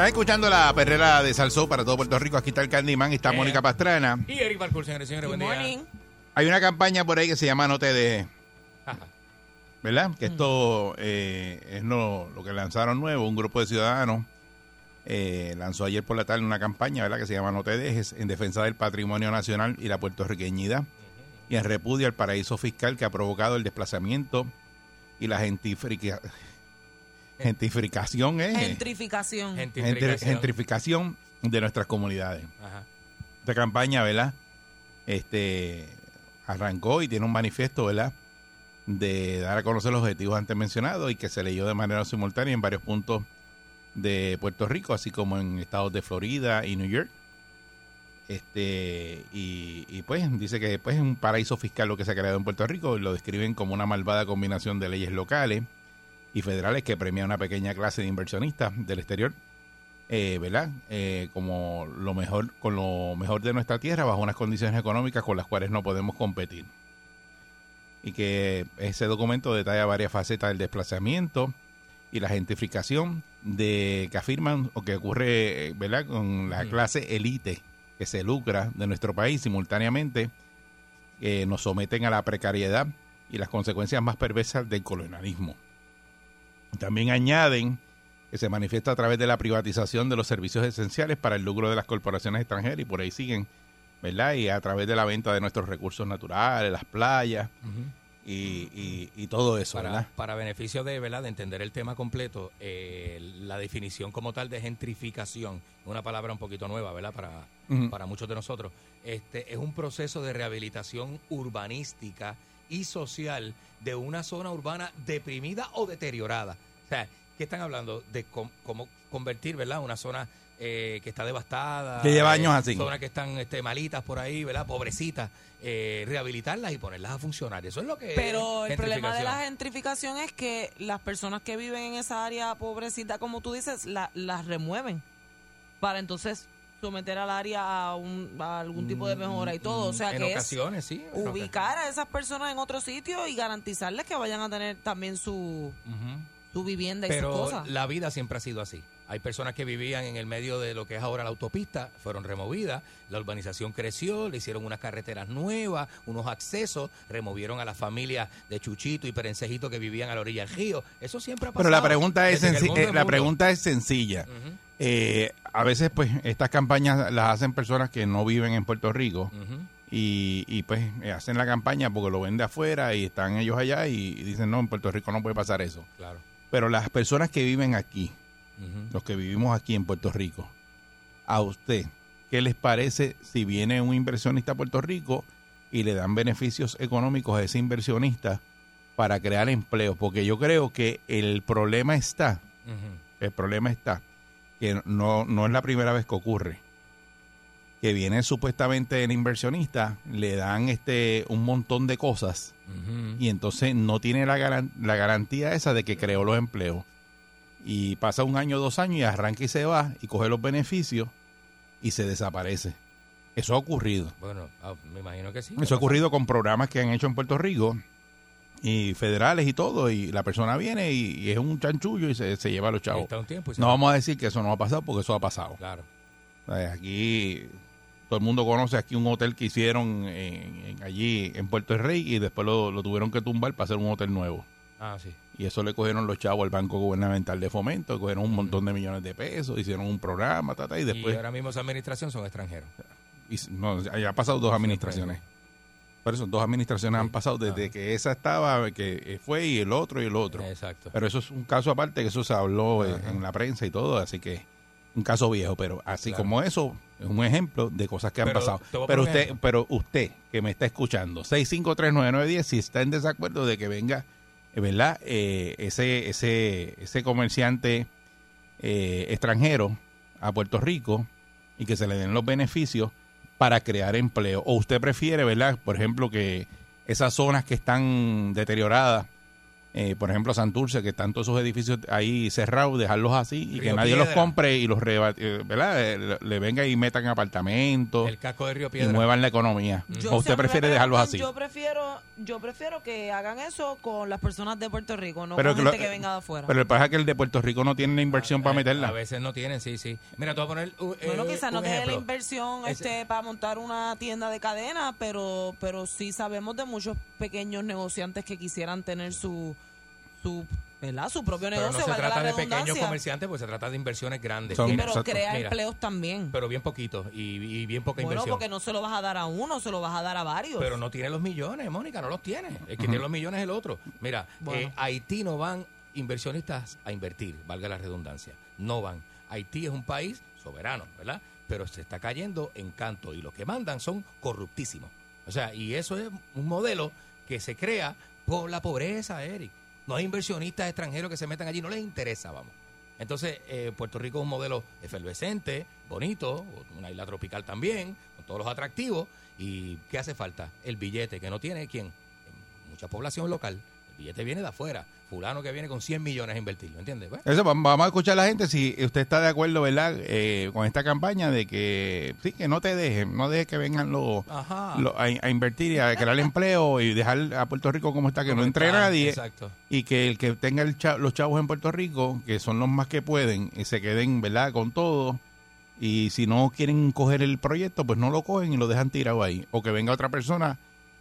Estás escuchando la perrera de Salsó para todo Puerto Rico. Aquí está el Candyman y está Eh. Mónica Pastrana. Y Eric Balcour, señores y señores, buen día. Hay una campaña por ahí que se llama No te dejes, Ajá. ¿verdad? Que esto eh, es lo, lo que lanzaron nuevo. Un grupo de ciudadanos eh, lanzó ayer por la tarde una campaña, ¿verdad? Que se llama No te dejes en defensa del patrimonio nacional y la puertorriqueñidad y en repudio al paraíso fiscal que ha provocado el desplazamiento y la gentrifica- gentrificación, ¿eh? Gentrificación. Gentri- Gentrificación. gentrificación de nuestras comunidades. Ajá. Esta campaña, ¿verdad? Este arrancó y tiene un manifiesto, ¿verdad? De dar a conocer los objetivos antes mencionados y que se leyó de manera simultánea en varios puntos de Puerto Rico, así como en estados de Florida y New York. Este, y, y, pues dice que pues, es un paraíso fiscal lo que se ha creado en Puerto Rico, y lo describen como una malvada combinación de leyes locales y federales que premia a una pequeña clase de inversionistas del exterior eh, ¿verdad? Eh, como lo mejor, con lo mejor de nuestra tierra bajo unas condiciones económicas con las cuales no podemos competir. Y que ese documento detalla varias facetas del desplazamiento y la gentrificación de que afirman o que ocurre, eh, ¿verdad? Con la clase élite que se lucra de nuestro país simultáneamente, que nos someten a la precariedad y las consecuencias más perversas del colonialismo. También añaden que se manifiesta a través de la privatización de los servicios esenciales para el lucro de las corporaciones extranjeras y por ahí siguen, ¿verdad? Y a través de la venta de nuestros recursos naturales, las playas y, y- y todo eso, para, ¿verdad? para beneficio de verdad de entender el tema completo, eh, la definición como tal de gentrificación, una palabra un poquito nueva, ¿verdad? Para, para muchos de nosotros, este es un proceso de rehabilitación urbanística y social de una zona urbana deprimida o deteriorada. O sea, ¿qué están hablando? De com- cómo convertir, ¿verdad? Una zona eh, que está devastada. Que lleva eh, años así. Zonas que están este, malitas por ahí, ¿verdad? Pobrecitas. eh, rehabilitarlas y ponerlas a funcionar. Eso es lo que Pero es el problema de la gentrificación. gentrificación es que las personas que viven en esa área pobrecita, como tú dices, la- las remueven para entonces someter al área a, un, a algún tipo de mejora y todo. O sea en que ocasiones, sí. es ubicar a esas personas en otro sitio y garantizarles que vayan a tener también su, Ujú. tu vivienda y sus Pero cosas. la vida siempre ha sido así. Hay personas que vivían en el medio de lo que es ahora la autopista, fueron removidas, la urbanización creció, le hicieron unas carreteras nuevas, unos accesos, removieron a las familias de Chuchito y Perencejito que vivían a la orilla del río. Eso siempre ha pasado. Pero la pregunta es eh, la pregunta es sencilla. Eh, a veces pues estas campañas las hacen personas que no viven en Puerto Rico y, y, pues eh, hacen la campaña porque lo ven de afuera y están ellos allá y dicen no, en Puerto Rico no puede pasar eso. Claro. Pero las personas que viven aquí, Los que vivimos aquí en Puerto Rico, a usted, ¿qué les parece si viene un inversionista a Puerto Rico y le dan beneficios económicos a ese inversionista para crear empleo? Porque yo creo que el problema está, el problema está que no, no es la primera vez que ocurre. Que viene supuestamente el inversionista, le dan este un montón de cosas y entonces no tiene la, garan- la garantía esa de que creó los empleos. Y pasa un año, dos años y arranca y se va y coge los beneficios y se desaparece. Eso ha ocurrido. Bueno, ah, me imagino que sí. Eso ha ocurrido con programas que han hecho en Puerto Rico y federales y todo. Y la persona viene y, y es un chanchullo y se, se lleva a los chavos. está un tiempo y se No va. vamos a decir que eso no ha pasado porque eso ha pasado. Claro. Sea, Aquí todo el mundo conoce aquí un hotel que hicieron en- en- allí en Puerto Rey y después lo, lo tuvieron que tumbar para hacer un hotel nuevo. Ah, sí. Y eso le cogieron los chavos al Banco Gubernamental de Fomento, cogieron un montón de millones de pesos, hicieron un programa, ta, ta, y Y después... ahora mismo esa administración son extranjeros. y no, ya ha pasado dos administraciones. Por eso, dos administraciones han pasado desde que esa estaba, que fue, y el otro, y el otro. Exacto. Pero eso es un caso aparte, que eso se habló eh, en la prensa y todo, así que un caso viejo, pero así Claro. como eso, es un ejemplo de cosas que han pasado. Pero usted, ejemplo. pero usted que me está escuchando, 6539910, si está en desacuerdo de que venga, eh, ¿verdad? Eh, ese, ese, ese comerciante eh, extranjero a Puerto Rico y que se le den los beneficios para crear empleo. O usted prefiere, ¿verdad? Por ejemplo, que esas zonas que están deterioradas, eh, por ejemplo, Santurce, que están todos esos edificios ahí cerrados, dejarlos así y que nadie los compre y los reba- eh, ¿verdad? Eh, le, le venga y metan apartamentos El casco de Río y Piedra. muevan la economía. Yo o usted prefiere dejarlos así. Yo prefiero, yo prefiero que hagan eso con las personas de Puerto Rico, no Pero con que lo- gente que venga de afuera. Pero el pasa es que el de Puerto Rico no tiene la inversión para A meterla. veces no tienen, sí, sí. Mira, te voy a poner uh, bueno, eh, quizás no tiene la inversión este para montar una tienda de cadena, pero pero sí sabemos de muchos pequeños negociantes que quisieran tener su su ¿verdad? su propio Pero no negocio, se trata de pequeños comerciantes, pues se trata de inversiones grandes. Son- Sí, Bien- pero crea Mira, empleos también. Pero bien poquitos y, y bien poca Bueno, inversión. porque no se lo vas a dar a uno, se lo vas a dar a varios. Pero no tiene los millones, Mónica, no los tiene. El que tiene los millones es el otro. Mira, Bueno. eh, Haití no van inversionistas a invertir, valga la redundancia. No van. Haití es un país soberano, ¿verdad? Pero se está cayendo en canto y los que mandan son corruptísimos. O sea, y eso es un modelo que se crea por la pobreza, Eric. No hay inversionistas extranjeros que se metan allí, no les interesa, vamos. Entonces, eh, Puerto Rico es un modelo efervescente, bonito, una isla tropical también, con todos los atractivos. ¿Y qué hace falta? El billete, que no tiene quién? Mucha población local. El billete viene de afuera. Fulano que viene con 100 millones a invertir, ¿me entiendes? Pues, Eso, vam- vamos a escuchar a la gente si usted está de acuerdo, ¿verdad? Eh, con esta campaña de que sí, que no te dejen, no dejes que vengan los a, a invertir y a crear empleo y dejar a Puerto Rico como está, que no entre está, nadie Exacto. y que el que tenga el los chavos en Puerto Rico, que son los más que pueden, y se queden, ¿verdad? Con todo. Y si no quieren coger el proyecto, pues no lo cogen y lo dejan tirado ahí. O que venga otra persona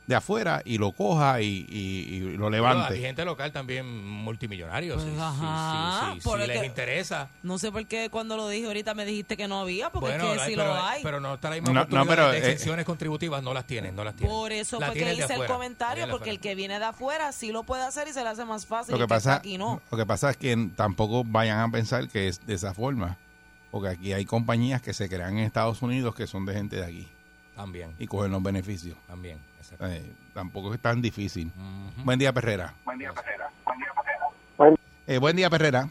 de afuera y lo coja y, y- y lo Pero levante. hay gente local también multimillonario. Pues, sí, sí, ajá, sí, sí, por si el les interesa. No sé por qué cuando lo dije ahorita me dijiste que no había, porque Bueno, es que hay, sí pero, lo hay. pero no está la misma No, pero, de eh, exenciones contributivas, no las tienen, no las tienen. Por eso La fue tienen que de hice el afuera, comentario, porque el que viene de afuera sí lo puede hacer y se le hace más fácil. Lo que que pasa, aquí no. lo que pasa es que tampoco vayan a pensar que es de esa forma, porque aquí hay compañías que se crean en Estados Unidos que son de gente de aquí También, y cogen los beneficios. también. Exacto. Eh, tampoco es tan difícil. Buen día, Perrera. Buen día, Pajera. Eh, buen día, Perrera.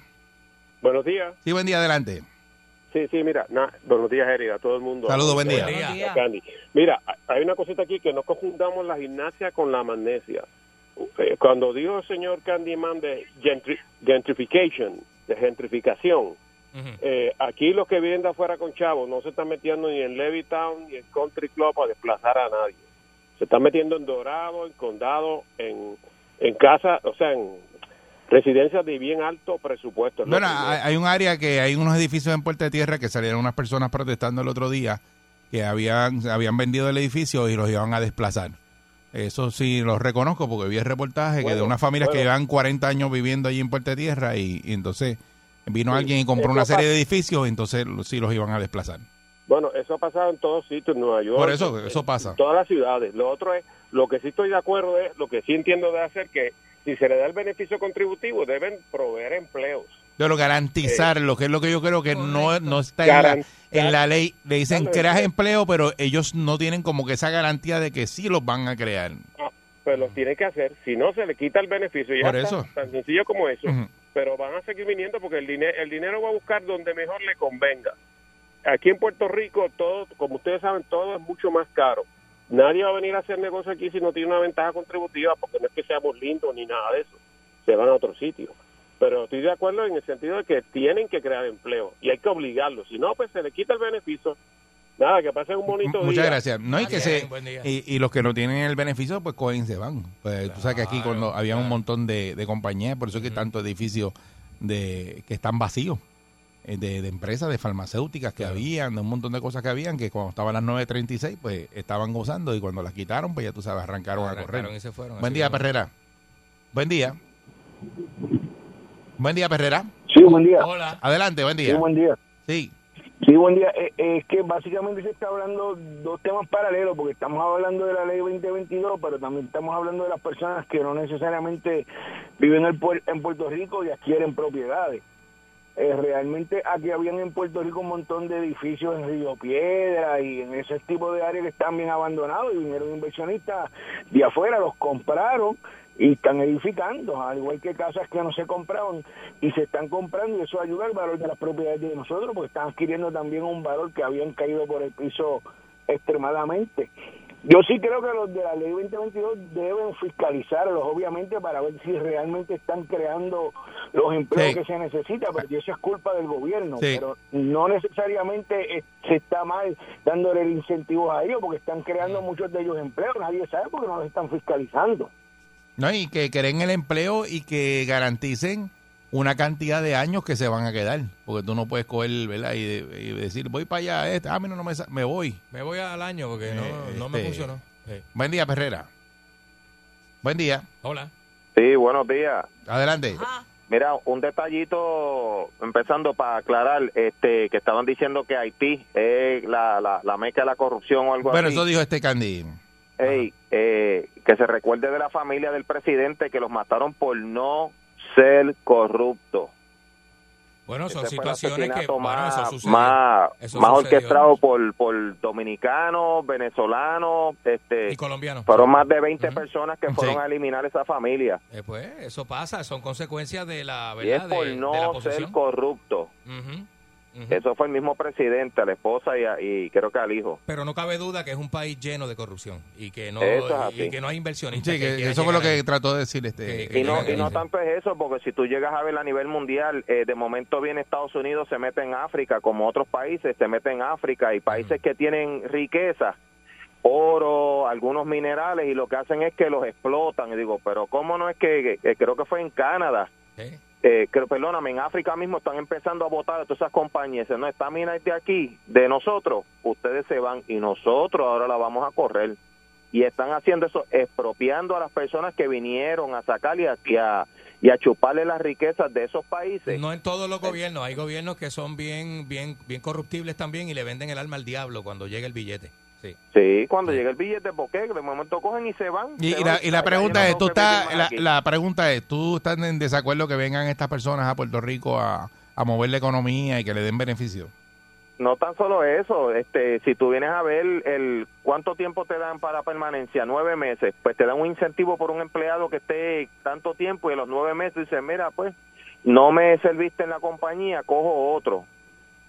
Buenos días. Sí, buen día, adelante. Sí, sí, mira, na- buenos días, Erika, a todo el mundo. Saludos, buen día. Buen día. Candy. Mira, hay una cosita aquí que no confundamos la gimnasia con la magnesia. Eh, Cuando dijo el señor Candyman de gentri- gentrification, de gentrificación, eh, aquí los que viven de afuera con chavos no se están metiendo ni en Levittown ni en Country Club a desplazar a nadie. Se están metiendo en Dorado, en Condado, en, en casa, o sea, en, residencias de bien alto presupuesto. ¿no? Bueno, hay, hay un área que hay unos edificios en Puerta de Tierra que salieron unas personas protestando el otro día que habían, habían vendido el edificio y los iban a desplazar. Eso sí los reconozco porque vi el reportaje que de unas familias que llevan 40 años viviendo allí en Puerta de Tierra y, y entonces vino Sí, alguien y compró una serie de edificios y entonces sí los iban a desplazar. Bueno, eso ha pasado en todos sitios, en Nueva York. Por eso, eso pasa. en todas las ciudades. Lo otro es, lo que sí estoy de acuerdo es, lo que sí entiendo de hacer, que si se le da el beneficio contributivo, deben proveer empleos. De lo garantizar, lo que es lo que yo creo que no, no está en la, en la ley. Le dicen creas es- empleo, pero ellos no tienen como que esa garantía de que sí los van a crear. Pues los tiene que hacer, si no se le quita el beneficio. Ya Por está, eso. tan sencillo como eso. Pero van a seguir viniendo porque el, dinero el dinero va a buscar donde mejor le convenga. Aquí en Puerto Rico, todo, como ustedes saben, todo es mucho más caro. Nadie va a venir a hacer negocio aquí si no tiene una ventaja contributiva, porque no es que seamos lindos ni nada de eso. Se van a otro sitio. Pero estoy de acuerdo en el sentido de que tienen que crear empleo y hay que obligarlos. Si no, pues se le quita el beneficio. Nada, que pasen un bonito Muchas día. gracias. No hay que se y, y los que no tienen el beneficio, pues cogen se van. Pues tú sabes que aquí cuando había un montón de, de compañías, por eso es que tantos edificios de que están vacíos de, de empresas, de farmacéuticas que habían, de un montón de cosas que habían, que cuando estaban las 9.36, pues estaban gozando y cuando las quitaron, pues ya tú sabes, arrancaron, a correr. y se fueron, Buen día. Perrera. Buen día. Buen día, Perrera. Sí, buen día. Hola. Adelante, buen día. Sí, buen día. Sí. Sí, buen día. Eh, eh, es que básicamente se está hablando dos temas paralelos, porque estamos hablando de la ley 2022, pero también estamos hablando de las personas que no necesariamente viven en, Puer- en Puerto Rico y adquieren propiedades. Eh, realmente aquí habían en Puerto Rico un montón de edificios en Río Piedra y en ese tipo de áreas que están bien abandonados y vinieron inversionistas de afuera, los compraron y están edificando, al igual que casas que no se compraban y se están comprando y eso ayuda al valor de las propiedades de nosotros porque están adquiriendo también un valor que habían caído por el piso extremadamente. Yo sí creo que los de la ley 2022 deben fiscalizarlos, obviamente, para ver si realmente están creando los empleos Sí. que se necesitan, porque eso es culpa del gobierno, Sí. pero no necesariamente se está mal dándole incentivos a ellos, porque están creando muchos de ellos empleos, nadie sabe porque no los están fiscalizando. No, y que creen el empleo y que garanticen una cantidad de años que se van a quedar. Porque tú no puedes coger, ¿verdad? Y, de- y decir, voy para allá, este, ah, mira, no me, me voy. Me voy al año porque no, no me Este, funcionó. Sí. Buen día, Perrera. Buen día. Hola. Sí, buenos días. Adelante. Mira, un detallito empezando para aclarar, este, que estaban diciendo que Haití es la, la, la meca de la corrupción o algo Bueno, así. eso dijo este Candy. Ey, eh, que se recuerde de la familia del presidente que los mataron por no ser corruptos. Bueno, son Ese el situaciones que asesinato bueno, más, eso más, Eso más orquestado por, por dominicanos, venezolanos, este, Y colombianos. fueron más de 20 personas que fueron Sí. a eliminar esa familia. Eh, pues eso pasa, son consecuencias de la Y es verdad por de, de la no ser posición. Eso fue el mismo presidente, a la esposa y, a- y creo que al hijo. Pero no cabe duda que es un país lleno de corrupción y que no Eso es y que no hay inversionistas. Sí, que quieran eso fue lo que trató de decir este. Y no, y no tanto es eso, porque si tú llegas a ver a nivel mundial, eh, de momento viene Estados Unidos, se mete en África, como otros países, se mete en África, y países que tienen riqueza, oro, algunos minerales, y lo que hacen es que los explotan. Y digo, pero ¿cómo no es que, que- creo que fue en Canadá? Eh, creo, perdóname, en África mismo están empezando a votar a todas esas compañías. No, esta mina es de aquí, de nosotros, ustedes se van y nosotros ahora la vamos a correr. Y están haciendo eso, expropiando a las personas que vinieron a sacar y a, y a, y a chuparle las riquezas de esos países. No en todos los gobiernos, hay gobiernos que son bien bien bien corruptibles también y le venden el alma al diablo cuando llega el billete. Sí. Sí, cuando llega el billete, ¿por qué? De momento cogen y se van. Y, se y la, y la pregunta es, tú estás, la, pregunta es, ¿tú estás en desacuerdo que vengan estas personas a Puerto Rico a, a mover la economía y que le den beneficio? No tan solo eso, este, si tú vienes a ver el cuánto tiempo te dan para permanencia, nueve meses, pues te dan un incentivo por un empleado que esté tanto tiempo y a los nueve meses dice, mira, pues no me serviste en la compañía, cojo otro.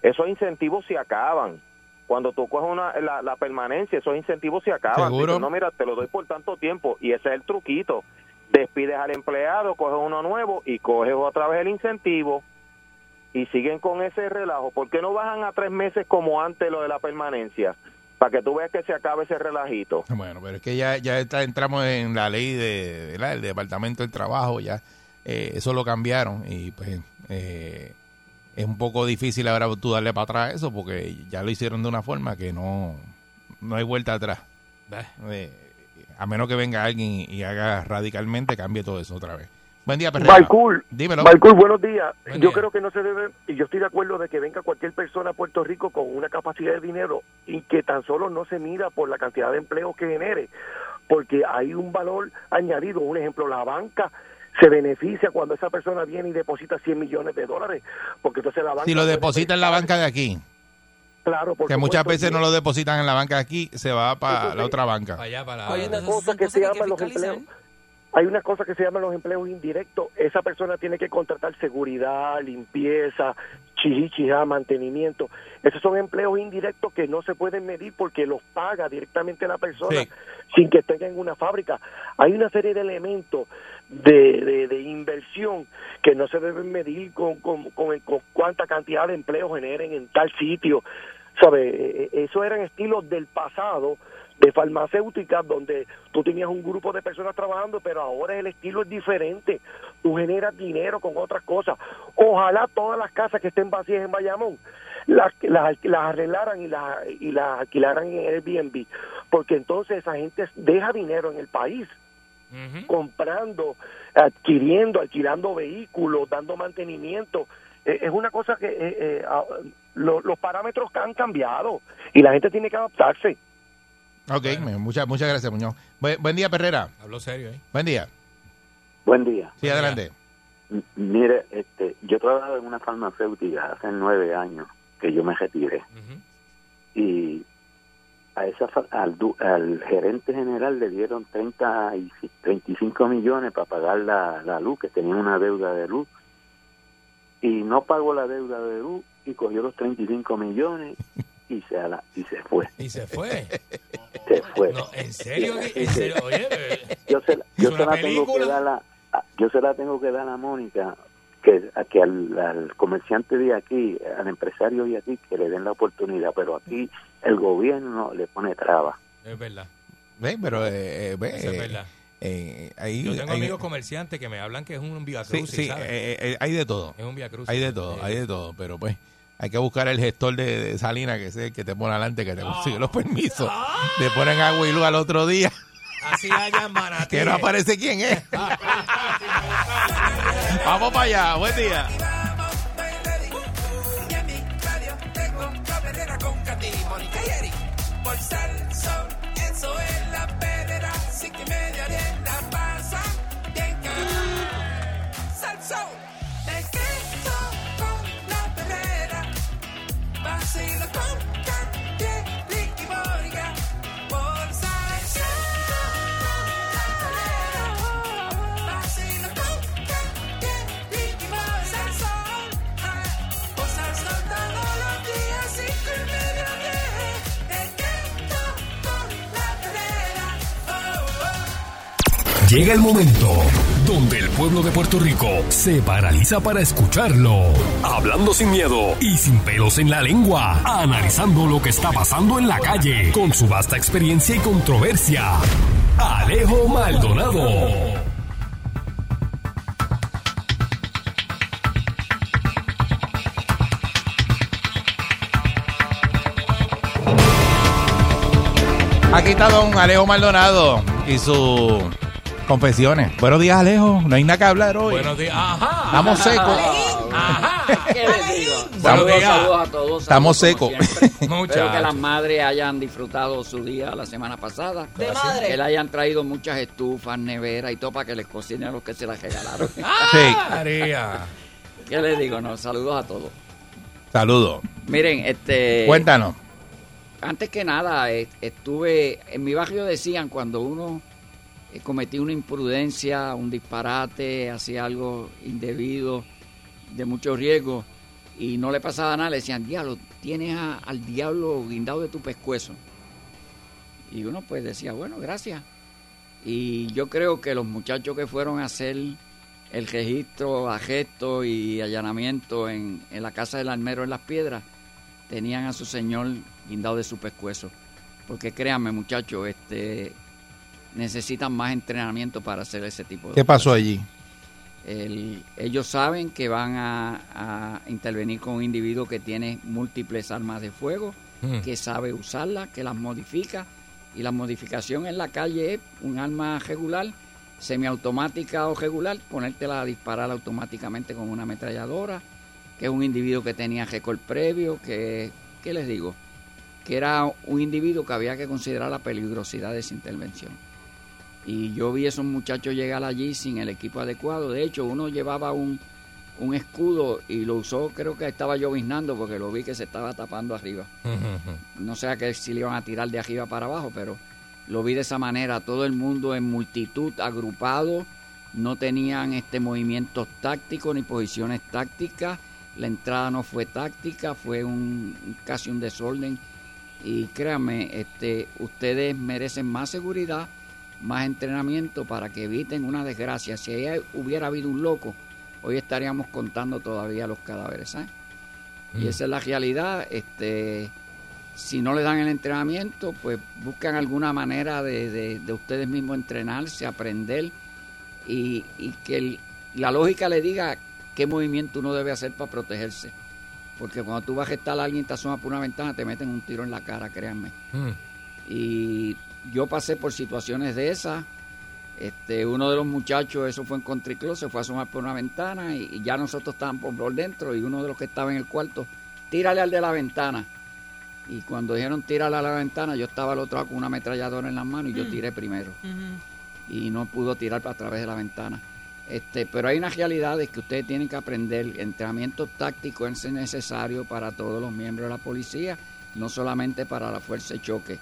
Esos incentivos se acaban. Cuando tú coges una, la, la permanencia, esos incentivos se acaban. ¿Seguro? Dices, no, mira, te lo doy por tanto tiempo y ese es el truquito. Despides al empleado, coges uno nuevo y coges otra vez el incentivo y siguen con ese relajo. ¿Por qué no bajan a tres meses como antes lo de la permanencia? Para que tú veas que se acabe ese relajito. Bueno, pero es que ya, ya está- entramos en la ley de, ¿verdad? del Departamento del Trabajo, ya eh, eso lo cambiaron y pues eh, es un poco difícil ahora tú darle para atrás eso porque ya lo hicieron de una forma que no, no hay vuelta atrás. Eh, a menos que venga alguien y, haga radicalmente, cambie todo eso otra vez. Buen día, Perrera. Balcool, Dímelo. Balcool, buenos días. Buen Yo día. creo que no se debe, y yo estoy de acuerdo de que venga cualquier persona a Puerto Rico con una capacidad de dinero y que tan solo no se mira por la cantidad de empleos que genere, porque hay un valor añadido. Un ejemplo, la banca se beneficia cuando esa persona viene y deposita 100 millones de dólares, porque entonces la banca... Si lo deposita en la banca de aquí, Claro, por que muchas veces no lo depositan en la banca de aquí, se va para la otra banca. hay una cosa que se llama los empleos hay una cosa que se llaman los empleos indirectos. Esa persona tiene que contratar seguridad limpieza chichichija mantenimiento. Esos son empleos indirectos que no se pueden medir porque los paga directamente la persona Sí. sin que estén en una fábrica. Hay una serie de elementos de, de, inversión que no se deben medir con, con, con, con cuánta cantidad de empleos generen en tal sitio ¿sabe? Eh, Eso eran estilos del pasado de farmacéuticas donde tú tenías un grupo de personas trabajando, pero ahora el estilo es diferente. Tú generas dinero con otras cosas. Ojalá todas las casas que estén vacías en Bayamón las, las, las arreglaran y las, y las alquilaran en Airbnb, porque entonces esa gente deja dinero en el país comprando, adquiriendo, alquilando vehículos, dando mantenimiento. Eh, es una cosa que eh, eh, ah, lo- los parámetros han cambiado y la gente tiene que adaptarse. Ok, muchas, muchas gracias, Muñoz. Buen, buen día, Perrera. Habló serio, ¿eh? Buen día. Buen día. Sí, adelante. M- Mire, este, yo trabajaba en una farmacéutica hace nueve años que yo me retiré. Y a esa, al, al gerente general le dieron 30 y 35 millones para pagar la, la luz, que tenía una deuda de luz. Y no pagó la deuda de luz y cogió los 35 millones y se, la, y se fue. Y se fue. Se fue. No, ¿en serio? ¿En serio? Oye, yo se, la- yo ¿hizo se la tengo que dar a- yo se la tengo que dar a Mónica que a que al, al comerciante de aquí al empresario de aquí que le den la oportunidad pero aquí el gobierno le pone trabas es verdad. Ve, pero eh, eh, es eh, verdad. eh, ahí, Yo tengo ahí- amigos comerciantes que me hablan que es un Via Sí, Crucis, sí, ¿sabes? eh, eh, hay de todo. Es un Via Crucis. Hay de todo, hay de todo, pero pues hay que buscar el gestor de, de Salina que sé que te pone adelante, que te consigue los permisos. Te ponen agua y luz al otro día, Así hayan manatí. que no aparece quién es. Vamos para allá, buen día. Por eso es la Llega el momento donde el pueblo de Puerto Rico se paraliza para escucharlo. Hablando sin miedo y sin pelos en la lengua. Analizando lo que está pasando en la calle con su vasta experiencia y controversia. Alejo Maldonado. Aquí está don Alejo Maldonado y sus confesiones. Buenos días, Alejo. No hay nada que hablar hoy. Buenos días. Ajá. Estamos secos. ¿Qué les digo? Estamos- Saludos, saludos a todos. Estamos secos. Espero que las madres hayan disfrutado su día la semana pasada. De madre. Que le hayan traído muchas estufas, neveras y todo para que les cocinen a los que se las regalaron. Sí. María. ¿Qué les digo? No, saludos a todos. Saludos. Miren, este... Cuéntanos. Antes que nada, eh, estuve... En mi barrio decían cuando uno eh, cometía una imprudencia, un disparate, hacía algo indebido, de mucho riesgo, y no le pasaba nada, le decían, diablo, tienes al diablo guindado de tu pescuezo. Y uno pues decía, bueno, gracias. Y yo creo que los muchachos que fueron a hacer el registro, arresto y allanamiento en, en la casa del almero en Las Piedras, tenían a su señor guindado de su pescuezo. Porque créanme, muchachos, este necesitan más entrenamiento para hacer ese tipo de ¿Qué pasó allí? El- ellos saben que van a, a intervenir con un individuo que tiene múltiples armas de fuego, Mm. que sabe usarlas, que las modifica. Y la modificación en la calle es un arma regular, semiautomática o regular, ponértela a disparar automáticamente con una ametralladora, que es un individuo que tenía récord previo, que, ¿qué les digo? Que era un individuo que había que considerar la peligrosidad de esa intervención. Y yo vi a esos muchachos llegar allí sin el equipo adecuado. De hecho, uno llevaba un, un escudo y lo usó, creo que estaba lloviznando porque lo vi que se estaba tapando arriba. No sé a qué si le iban a tirar de arriba para abajo, pero lo vi de esa manera. Todo el mundo en multitud, agrupado, no tenían este movimientos tácticos ni posiciones tácticas. La entrada no fue táctica, fue un casi un desorden. Y créanme, este, ustedes merecen más seguridad, más entrenamiento para que eviten una desgracia. Si ahí hubiera habido un loco, hoy estaríamos contando todavía los cadáveres. ¿sabes? Y Mm. esa es la realidad. Este, si no le dan el entrenamiento, pues buscan alguna manera de, de- de ustedes mismos entrenarse, aprender y, y que el- la lógica le diga qué movimiento uno debe hacer para protegerse. Porque cuando tú vas a gestar a alguien y te asomas por una ventana, te meten un tiro en la cara, créanme. Mm. Y yo pasé por situaciones de esas. Este, uno de los muchachos, eso fue en Country Club, se fue a asomar por una ventana y, y ya nosotros estábamos por, dentro y uno de los que estaba en el cuarto, tírale al de la ventana. Y cuando dijeron tírale a la ventana, yo estaba al otro lado con una ametralladora en las manos y yo Mm. tiré primero. Y no pudo tirar a través de la ventana. Este, pero hay una realidad de que ustedes tienen que aprender. Entrenamiento táctico es necesario para todos los miembros de la policía, no solamente para la fuerza de choque.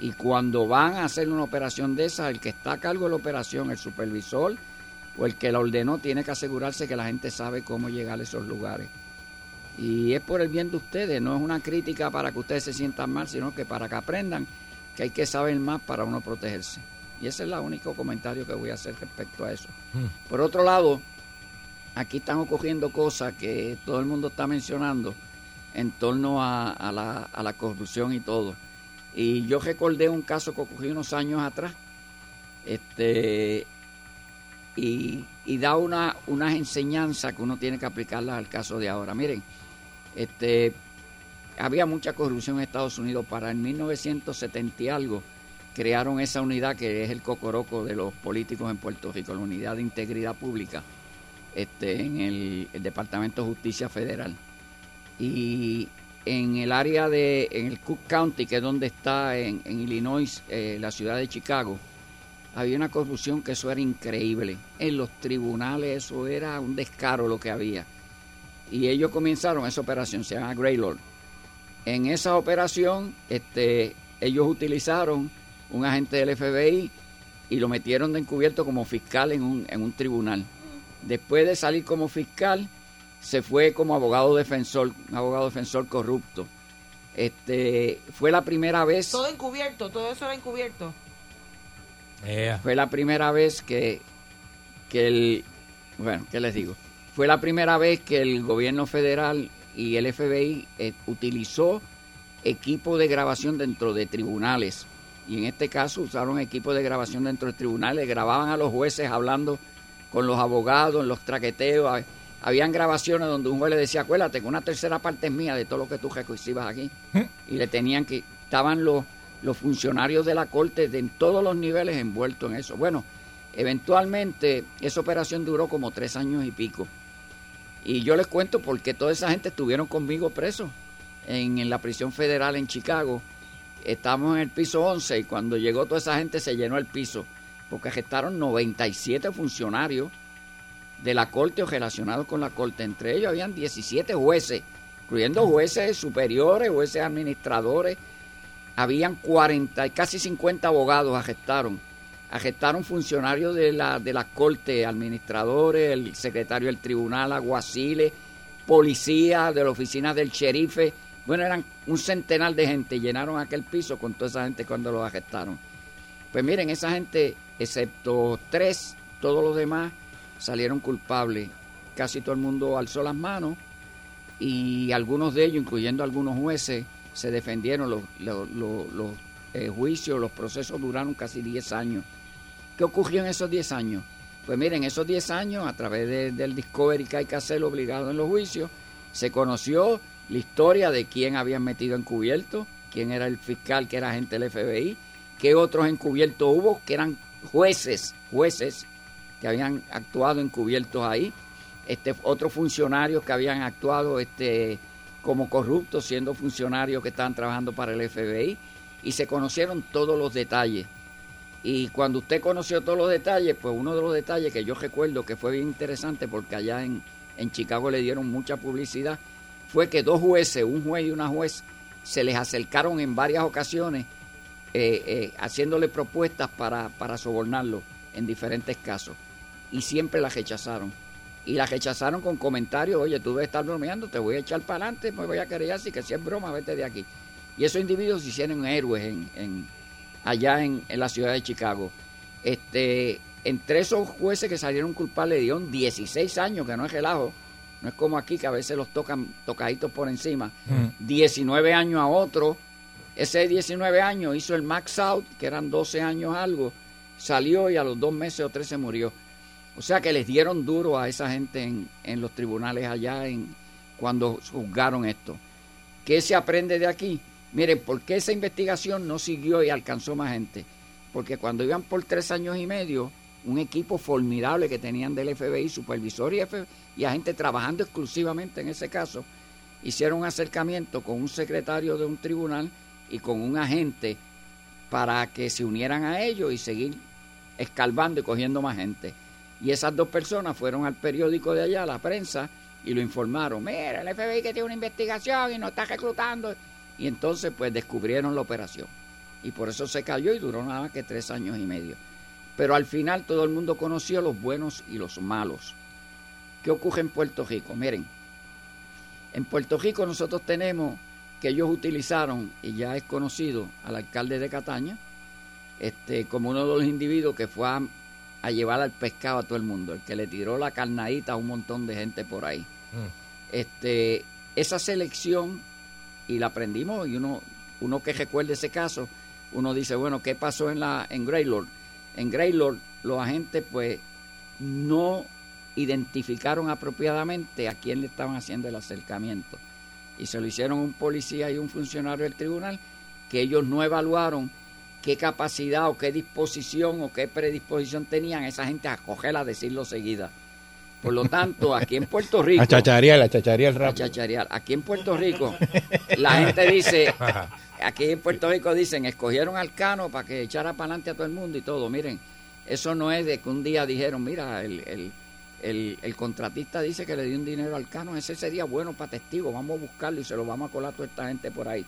Y cuando van a hacer una operación de esa, el que está a cargo de la operación, el supervisor o el que la ordenó, tiene que asegurarse que la gente sabe cómo llegar a esos lugares. Y es por el bien de ustedes, no es una crítica para que ustedes se sientan mal, sino que para que aprendan que hay que saber más para uno protegerse. Y ese es el único comentario que voy a hacer respecto a eso. Por otro lado, aquí están ocurriendo cosas que todo el mundo está mencionando en torno a, a la, a la corrupción y todo. Y yo recordé un caso que ocurrió unos años atrás. Este y, y da una, unas enseñanzas que uno tiene que aplicarlas al caso de ahora. Miren, este había mucha corrupción en Estados Unidos. Para el 1970 y algo crearon esa unidad que es el cocoroco de los políticos en Puerto Rico, la unidad de integridad pública, este, en el, el Departamento de Justicia Federal. Y en el área de, en el Cook County, que es donde está en, en Illinois, eh, la ciudad de Chicago, había una corrupción que eso era increíble. En los tribunales eso era un descaro lo que había. Y ellos comenzaron esa operación, se llama Greylord. En esa operación, este, ellos utilizaron un agente del FBI y lo metieron de encubierto como fiscal en un, en un tribunal. Después de salir como fiscal, se fue como abogado defensor, un abogado defensor corrupto. Este, fue la primera vez. Todo encubierto, todo eso era encubierto. Fue la primera vez que, que el, bueno, ¿qué les digo? Fue la primera vez que el gobierno federal y el FBI eh, utilizó equipo de grabación dentro de tribunales. Y en este caso usaron equipo de grabación dentro de tribunales, grababan a los jueces hablando con los abogados, en los traqueteos. Habían grabaciones donde un juez le decía, acuérdate que una tercera parte es mía de todo lo que tú recibas aquí. Y le tenían que, estaban los, los funcionarios de la corte de, en todos los niveles envueltos en eso. Bueno, eventualmente esa operación duró como tres años y pico. Y yo les cuento porque toda esa gente estuvieron conmigo presos en, en la prisión federal en Chicago. Estamos en el piso 11 y cuando llegó toda esa gente se llenó el piso porque arrestaron 97 funcionarios de la corte o relacionados con la corte. Entre ellos habían 17 jueces, incluyendo jueces superiores, jueces administradores. Habían 40, y casi 50 abogados arrestaron. Arrestaron funcionarios de la, de la corte, administradores, el secretario del tribunal, aguaciles, policía, de la oficina del sherife. Bueno, eran un centenar de gente. Llenaron aquel piso con toda esa gente cuando los arrestaron. Pues miren, esa gente, excepto tres, todos los demás salieron culpables. Casi todo el mundo alzó las manos y algunos de ellos, incluyendo algunos jueces, se defendieron. Los, los, los- eh, juicios, los procesos duraron casi 10 años. ¿Qué ocurrió en esos 10 años? Pues miren, esos 10 años, a través de- del discovery que hay que hacer obligado en los juicios, se conoció la historia de quién habían metido encubierto, quién era el fiscal que era agente del FBI, qué otros encubiertos hubo, que eran jueces, jueces que habían actuado encubiertos ahí, este, otros funcionarios que habían actuado este, como corruptos, siendo funcionarios que estaban trabajando para el FBI, y se conocieron todos los detalles. Y cuando usted conoció todos los detalles, pues uno de los detalles que yo recuerdo que fue bien interesante, porque allá en, en Chicago le dieron mucha publicidad, fue que dos jueces, un juez y una juez, se les acercaron en varias ocasiones eh, eh, haciéndole propuestas para, para sobornarlo en diferentes casos. Y siempre las rechazaron. Y las rechazaron con comentarios, oye, tú debes estar bromeando, te voy a echar para adelante, me voy a querer así que si es broma, vete de aquí. Y esos individuos se hicieron héroes en, en- allá en, en la ciudad de Chicago. Este, entre esos jueces que salieron culpables le dieron 16 años, que no es relajo. No es como aquí que a veces los tocan tocaditos por encima. 19 años a otro. Ese 19 años hizo el max out, que eran 12 años algo. Salió y a los dos meses o tres se murió. O sea que les dieron duro a esa gente en, en los tribunales allá en, cuando juzgaron esto. ¿Qué se aprende de aquí? Miren, ¿por qué esa investigación no siguió y alcanzó más gente? Porque cuando iban por tres años y medio, un equipo formidable que tenían del FBI, supervisor y, F- y agente trabajando exclusivamente en ese caso, hicieron un acercamiento con un secretario de un tribunal y con un agente para que se unieran a ellos y seguir escalvando y cogiendo más gente. Y esas dos personas fueron al periódico de allá, a la prensa, y lo informaron. Mira, el FBI que tiene una investigación y nos está reclutando. Y entonces pues descubrieron la operación. Y por eso se cayó y duró nada más que tres años y medio. Pero al final todo el mundo conoció los buenos y los malos. ¿Qué ocurre en Puerto Rico? Miren, en Puerto Rico nosotros tenemos que ellos utilizaron, y ya es conocido, al alcalde de Cataña, este, como uno de los individuos que fue a, a llevar al pescado a todo el mundo, el que le tiró la carnadita a un montón de gente por ahí. Este, esa selección, y la aprendimos, y uno, uno que recuerde ese caso, uno dice, bueno, ¿qué pasó en la en Greylord? En Greylord los agentes pues no identificaron apropiadamente a quién le estaban haciendo el acercamiento. Y se lo hicieron un policía y un funcionario del tribunal que ellos no evaluaron qué capacidad o qué disposición o qué predisposición tenían esa gente a cogerla a decirlo seguida. Por lo tanto, aquí en Puerto Rico... A chacharear, a chacharear a rápido. chacharear. Aquí en Puerto Rico, la gente dice, aquí en Puerto Rico dicen, escogieron al Cano para que echara para adelante a todo el mundo y todo. Miren, eso no es de que un día dijeron, mira, el, el, el, el contratista dice que le dio un dinero al Cano, ese sería bueno para testigo, vamos a buscarlo y se lo vamos a colar a toda esta gente por ahí,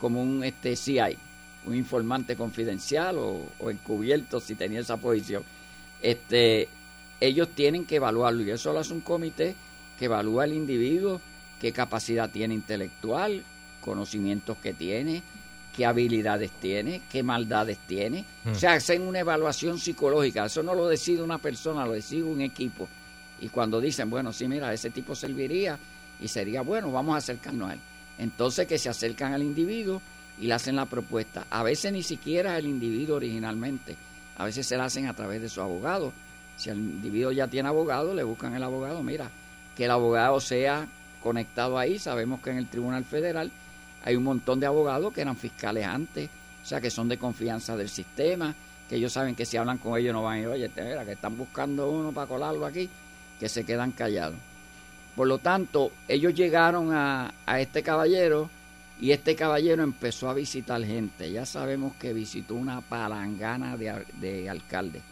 como un este CI, un informante confidencial o, o encubierto si tenía esa posición. Este, ellos tienen que evaluarlo y eso lo hace un comité que evalúa al individuo, qué capacidad tiene intelectual, conocimientos que tiene, qué habilidades tiene, qué maldades tiene. Hmm. O sea, hacen una evaluación psicológica. Eso no lo decide una persona, lo decide un equipo. Y cuando dicen, bueno, sí, mira, ese tipo serviría y sería bueno, vamos a acercarnos a él. Entonces que se acercan al individuo y le hacen la propuesta. A veces ni siquiera el individuo originalmente. A veces se la hacen a través de su abogado. Si el individuo ya tiene abogado, le buscan el abogado. Mira, que el abogado sea conectado ahí. Sabemos que en el Tribunal Federal hay un montón de abogados que eran fiscales antes, o sea, que son de confianza del sistema, que ellos saben que si hablan con ellos no van a ir, oye, mira, que están buscando uno para colarlo aquí, que se quedan callados. Por lo tanto, ellos llegaron a, a este caballero y este caballero empezó a visitar gente. Ya sabemos que visitó una palangana de, de alcaldes,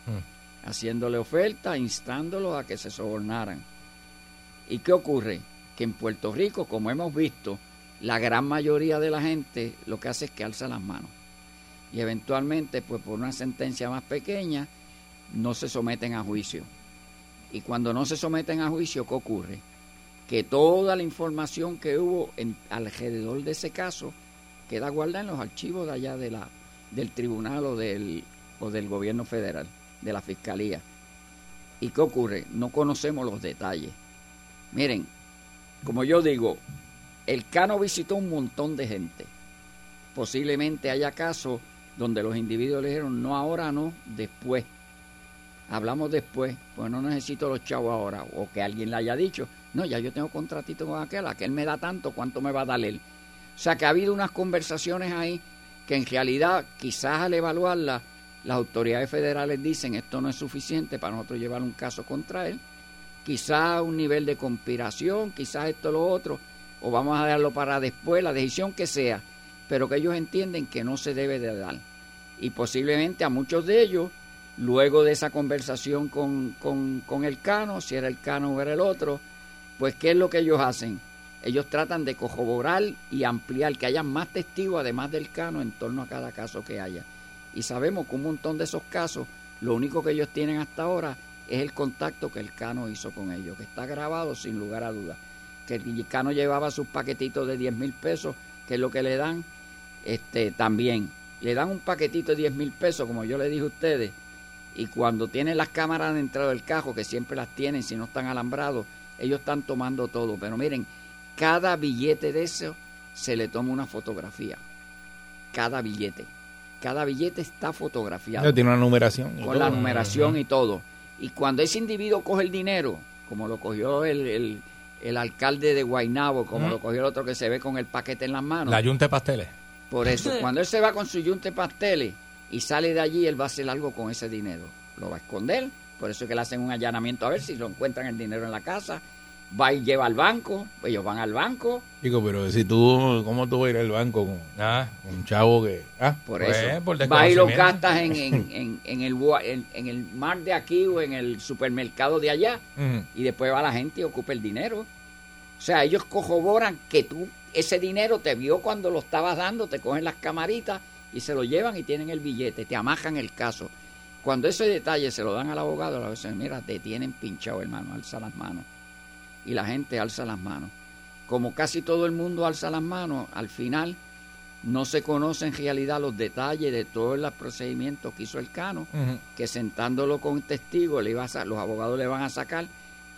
haciéndole oferta, instándolos a que se sobornaran. ¿Y qué ocurre? Que en Puerto Rico, como hemos visto, la gran mayoría de la gente lo que hace es que alza las manos. Y eventualmente, pues por una sentencia más pequeña, no se someten a juicio. Y cuando no se someten a juicio, ¿qué ocurre? Que toda la información que hubo alrededor de ese caso queda guardada en los archivos de allá de la, del tribunal o del, o del gobierno federal, de la fiscalía. ¿Y qué ocurre? No conocemos los detalles. Miren, como yo digo, el Cano visitó un montón de gente. Posiblemente haya casos donde los individuos le dijeron, no ahora, no, después. hablamos después, pues no necesito los chavos ahora, o que alguien le haya dicho, no, ya yo tengo contratito con aquel, aquel me da tanto, ¿cuánto me va a dar él? O sea que ha habido unas conversaciones ahí que en realidad quizás al evaluarlas las autoridades federales dicen esto no es suficiente para nosotros llevar un caso contra él, quizás un nivel de conspiración, quizás esto lo otro, o vamos a dejarlo para después, la decisión que sea, pero que ellos entienden que no se debe de dar. Y posiblemente a muchos de ellos, luego de esa conversación con, con, con el Cano, si era el Cano o era el otro, pues ¿qué es lo que ellos hacen? Ellos tratan de corroborar y ampliar, que haya más testigos además del Cano en torno a cada caso que haya. Y sabemos que un montón de esos casos, lo único que ellos tienen hasta ahora es el contacto que el Cano hizo con ellos, que está grabado sin lugar a dudas. Que el Cano llevaba sus paquetitos de 10 mil pesos, que es lo que le dan, este, también. Le dan un paquetito de 10 mil pesos, como yo le dije a ustedes, y cuando tienen las cámaras dentro del cajo, que siempre las tienen si no están alambrados, ellos están tomando todo. Pero miren, cada billete de eso se le toma una fotografía. Cada billete. Cada billete está fotografiado. Tiene una numeración. Con la numeración y todo. Y cuando ese individuo coge el dinero, como lo cogió el, el- el alcalde de Guaynabo, como lo cogió el otro que se ve con el paquete en las manos. La yunta de pasteles. Por eso, cuando él se va con su yunte de pasteles y sale de allí, él va a hacer algo con ese dinero. Lo va a esconder, por eso es que le hacen un allanamiento a ver si lo encuentran el dinero en la casa. Va y lleva al banco, ellos van al banco. Chico, pero si tú, ¿cómo tú vas a ir al banco con, con un chavo que... Ah, Por Pues, eso, por vas y lo gastas en, en, en, en el, en, el mar de aquí o en el supermercado de allá y después va la gente y ocupa el dinero. O sea, ellos corroboran que tú ese dinero te vio cuando lo estabas dando, te cogen las camaritas y se lo llevan y tienen el billete, te amajan el caso. Cuando ese detalle se lo dan al abogado, a veces, mira, te tienen pinchado, hermano, alza las manos. Y la gente alza las manos. Como casi todo el mundo alza las manos, al final no se conocen en realidad los detalles de todos los procedimientos que hizo el Cano que sentándolo con testigos le iba a los abogados le van a sacar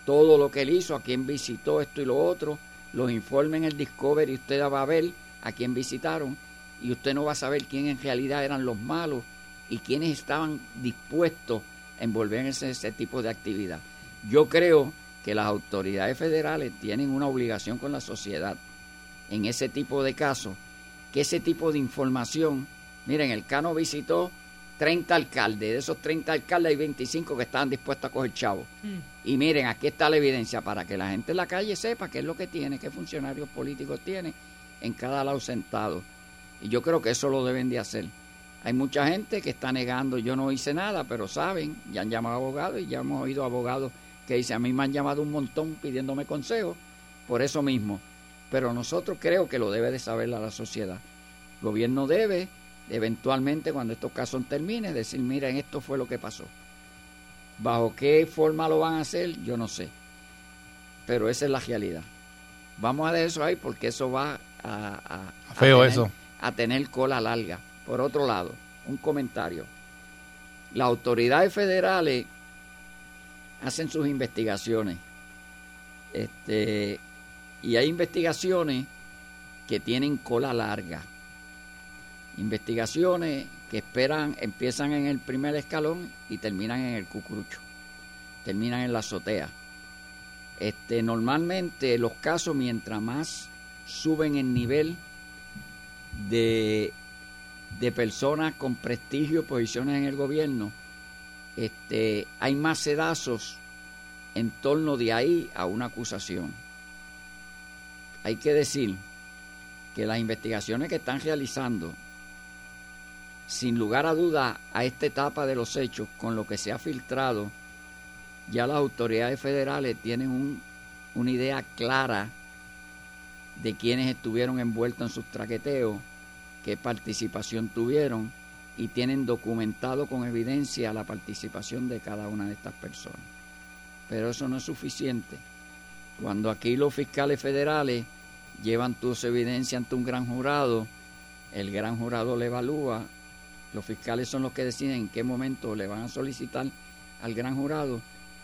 todo lo que él hizo, a quién visitó esto y lo otro, los informes en el Discovery, usted va a ver a quién visitaron y usted no va a saber quién en realidad eran los malos y quiénes estaban dispuestos a envolverse en ese tipo de actividad. Yo creo que las autoridades federales tienen una obligación con la sociedad en ese tipo de casos, que ese tipo de información, miren, el Cano visitó 30 alcaldes, de esos 30 alcaldes hay 25 que estaban dispuestos a coger chavo. Y miren, aquí está la evidencia para que la gente en la calle sepa qué es lo que tiene, qué funcionarios políticos tiene en cada lado sentado. Y yo creo que eso lo deben de hacer. Hay mucha gente que está negando, yo no hice nada, pero saben, ya han llamado abogados y ya hemos oído abogados que dicen, a mí me han llamado un montón pidiéndome consejos por eso mismo. Pero nosotros creo que lo debe de saber la, la sociedad. El gobierno debe, eventualmente, cuando estos casos terminen, decir, miren, esto fue lo que pasó. ¿Bajo qué forma lo van a hacer? Yo no sé. Pero esa es la realidad. Vamos a dejar eso ahí porque eso va a, a- a Feo tener- eso. a tener cola larga. Por otro lado, un comentario. Las autoridades federales hacen sus investigaciones. Este, y hay investigaciones que tienen cola larga. Investigaciones que esperan, empiezan en el primer escalón y terminan en el cucurucho. Terminan en la azotea. Este, normalmente los casos, mientras más suben el nivel de, de personas con prestigio y posiciones en el gobierno, este, hay más sedazos en torno de ahí a una acusación. Hay que decir que las investigaciones que están realizando, sin lugar a duda a esta etapa de los hechos, con lo que se ha filtrado, ya las autoridades federales tienen un- una idea clara de quienes estuvieron envueltos en sus traqueteos, qué participación tuvieron y tienen documentado con evidencia la participación de cada una de estas personas. Pero eso no es suficiente. Cuando aquí los fiscales federales llevan toda su evidencia ante un gran jurado, el gran jurado le evalúa, los fiscales son los que deciden en qué momento le van a solicitar al gran jurado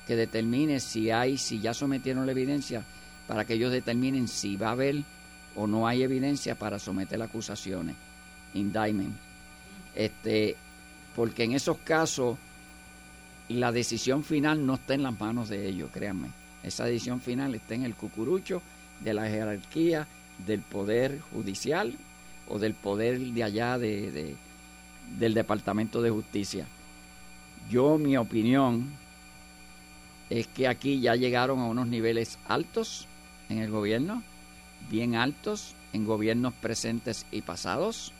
que determine si hay, si ya sometieron la evidencia, para que ellos determinen si va a haber o no hay evidencia para someter acusaciones, indictment. Este, porque en esos casos la decisión final no está en las manos de ellos, créanme. Esa decisión final está en el cucurucho de la jerarquía del poder judicial o del poder de allá de, de- del Departamento de Justicia. Yo, mi opinión es que aquí ya llegaron a unos niveles altos en el gobierno, bien altos en gobiernos presentes y pasados,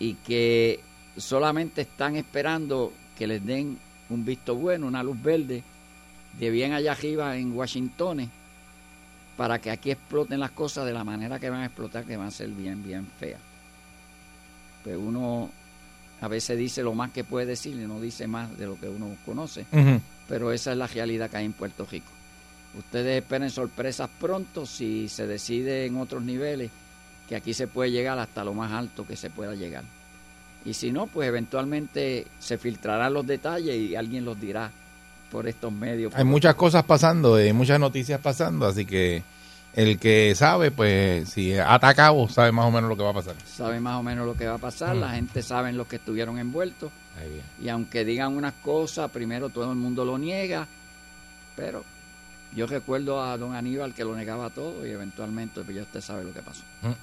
y que solamente están esperando que les den un visto bueno, una luz verde, de bien allá arriba en Washington, para que aquí exploten las cosas de la manera que van a explotar, que van a ser bien, bien feas. Pues uno a veces dice lo más que puede decir y no dice más de lo que uno conoce, pero esa es la realidad que hay en Puerto Rico. Ustedes esperen sorpresas pronto si se decide en otros niveles que aquí se puede llegar hasta lo más alto que se pueda llegar. Y si no, pues eventualmente se filtrarán los detalles y alguien los dirá por estos medios. Hay muchas cosas pasando, hay muchas noticias pasando, así que el que sabe, pues si ata cabo, sabe más o menos lo que va a pasar. Sabe más o menos lo que va a pasar, Mm. la gente sabe los que estuvieron envueltos. Y aunque digan unas cosas, primero todo el mundo lo niega, pero yo recuerdo a don Aníbal que lo negaba todo y eventualmente pues ya usted sabe lo que pasó. Nunca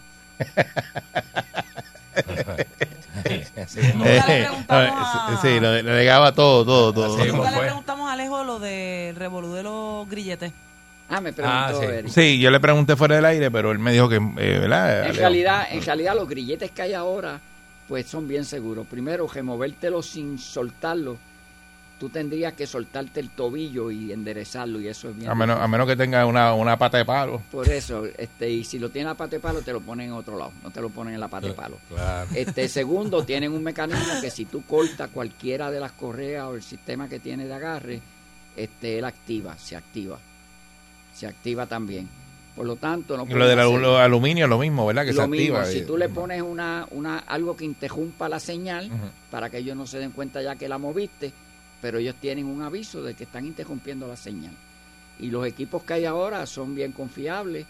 a- sí, lo, lo negaba todo, todo, todo. Nunca le preguntamos a Alejo lo del revolú de los grilletes. Ah, me preguntó Eric. Sí, yo le pregunté fuera del aire, pero él me dijo que, eh, ¿verdad? En realidad, en realidad los grilletes que hay ahora, pues son bien seguros. Primero, removértelo sin soltarlo. Tú tendrías que soltarte el tobillo y enderezarlo y eso es bien. a, menos, a menos que tenga una, una pata de palo. Por eso, este, y si lo tiene a la pata de palo, te lo ponen en otro lado, no te lo ponen en la pata de palo. Claro. Este, segundo, tienen un mecanismo que si tú cortas cualquiera de las correas o el sistema que tiene de agarre, este, él activa, se activa. Se activa también. Por lo tanto, no lo del pueden alu- hacer- lo aluminio, lo mismo, ¿verdad? Que se mismo, activa. si tú le pones una, una, algo que interrumpa la señal para que ellos no se den cuenta ya que la moviste, pero ellos tienen un aviso de que están interrumpiendo la señal. Y los equipos que hay ahora son bien confiables.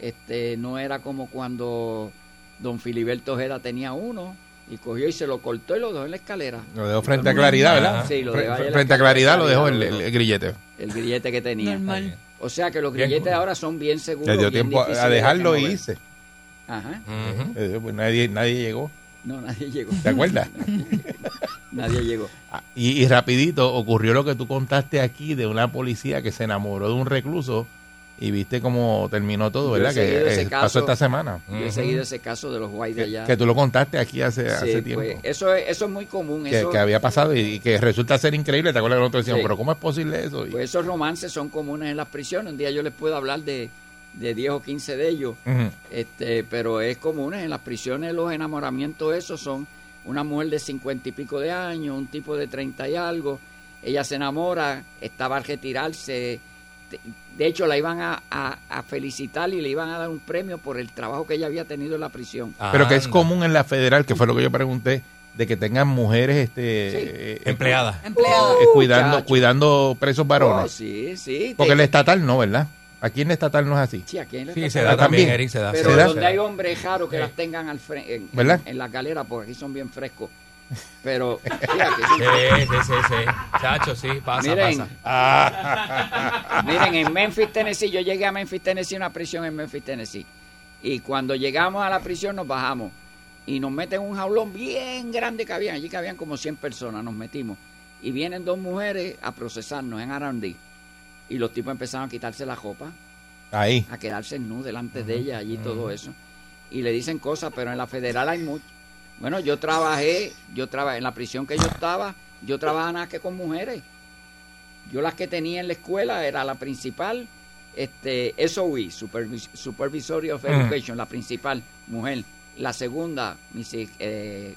Este, no era como cuando don Filiberto Ojeda tenía uno y cogió y se lo cortó y lo dejó en la escalera. Lo dejó frente a Claridad, ¿verdad? Sí, lo dejó la frente a Claridad lo dejó el, Claridad, el- el grillete. el grillete que tenía. Normal. O sea que los Bien. grilletes ahora son bien seguros. Le dio tiempo a- dejarlo y irse. Ajá. Eh, pues nadie, nadie llegó. No, nadie llegó. ¿Te acuerdas? nadie llegó. Ah, Y, y rapidito ocurrió lo que tú contaste aquí de una policía que se enamoró de un recluso y viste cómo terminó todo, ¿verdad? Que eh, caso. pasó esta semana. Yo he seguido ese caso de los guay de allá. Que tú lo contaste aquí hace, Sí, hace tiempo. pues, eso, es, eso es muy común. que, eso, que había pasado y, y que resulta ser increíble. ¿Te acuerdas que nosotros decíamos, Sí. pero cómo es posible eso? Y- pues esos romances son comunes en las prisiones. Un día yo les puedo hablar de, de 10 o 15 de ellos. Este Pero es común. En las prisiones los enamoramientos esos son una mujer de 50 y pico de años, un tipo de 30 y algo. Ella se enamora, estaba al retirarse. De- De hecho, la iban a, a- a felicitar y le iban a dar un premio por el trabajo que ella había tenido en la prisión. Pero que es común en la federal, que fue lo que yo pregunté, de que tengan mujeres este eh, Empleadas. Empleadas. eh, cuidando cuidando presos Oh, varones. sí, sí. Porque te- el estatal no, ¿verdad? Aquí en el estatal no es así. Sí, aquí en el Sí, estatal. se da Ah, también, también. Eric, se da. Pero ¿Se da? donde hay hombres raros que las tengan al frente, en, ¿Verdad? en, en la galera, porque aquí son bien frescos. Pero, fíjate, Sí, sí, sí, sí. Chacho, sí, pasa, miren, pasa. miren, en Memphis, Tennessee, yo llegué a Memphis, Tennessee, una prisión en Memphis, Tennessee. Y cuando llegamos a la prisión nos bajamos y nos meten en un jaulón bien grande que habían, allí que habían como 100 personas, nos metimos. Y vienen dos mujeres a procesarnos en R&D. Y los tipos empezaron a quitarse la ropa. Ahí. a quedarse nu delante de ella, allí todo eso. Y le dicen cosas, pero en la federal hay mucho. Bueno, yo trabajé, yo trabajé en la prisión que yo estaba, yo trabajaba nada que con mujeres. Yo las que tenía en la escuela era la principal, este, SOE, Supervis- Supervisory of. Education, la principal mujer. La segunda, Mrs. eh,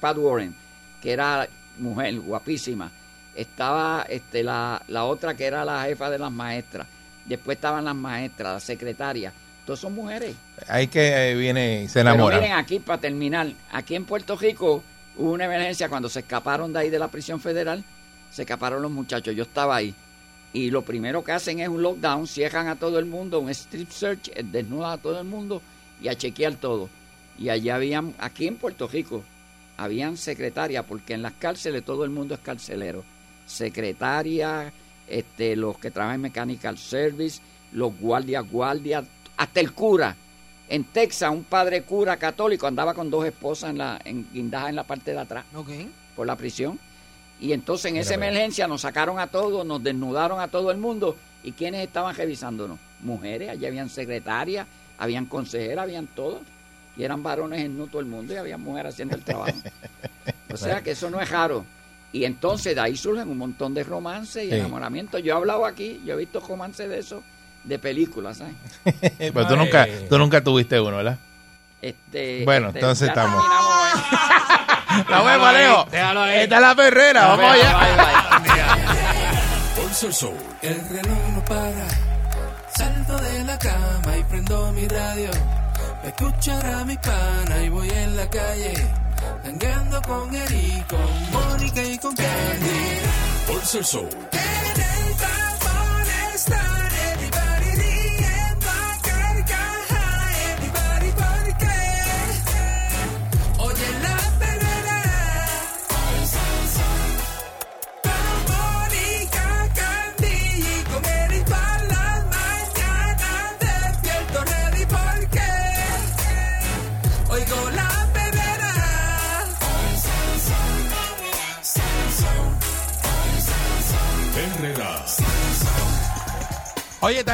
Pat Warren, que era mujer, guapísima. Estaba este, la, la otra que era la jefa de las maestras. Después estaban las maestras, las secretarias. Todas son mujeres. Ahí que eh, viene se Pero enamora. miren aquí, para terminar, aquí en Puerto Rico hubo una emergencia cuando se escaparon de ahí de la prisión federal. Se escaparon los muchachos, yo estaba ahí. Y lo primero que hacen es un lockdown, cierran a todo el mundo, un strip search, eh, desnudan a todo el mundo y a chequear todo. Y allí habían, aquí en Puerto Rico, habían secretarias, porque en las cárceles todo el mundo es carcelero. Secretarias, este, los que trabajan en Mechanical Service, los guardias, guardias, hasta el cura. En Texas, un padre cura católico andaba con dos esposas en la, en guindadas en la parte de atrás por la prisión. Y entonces en Mira, esa emergencia nos sacaron a todos, nos desnudaron a todo el mundo. ¿Y quiénes estaban revisándonos? Mujeres, allí habían secretarias, habían consejeras, habían todos. Y eran varones en no todo el mundo y había mujeres haciendo el trabajo. O sea que eso no es raro. Y entonces de ahí surgen un montón de romances y Sí. enamoramientos. Yo he hablado aquí, yo he visto romances de eso, de películas, ¿sabes? Pero tú nunca, tú nunca tuviste uno, ¿verdad? Este, Bueno, este, entonces estamos. Nos vemos, Alejo. Esta es la perrera, vamos allá. Pulso Soul. El reloj no para. Salto de la cama y prendo mi radio. Me escuchar a mi pana y voy en la calle. Tangando con Eric, con Mónica y con Candy. Pulso Soul. En el tapón están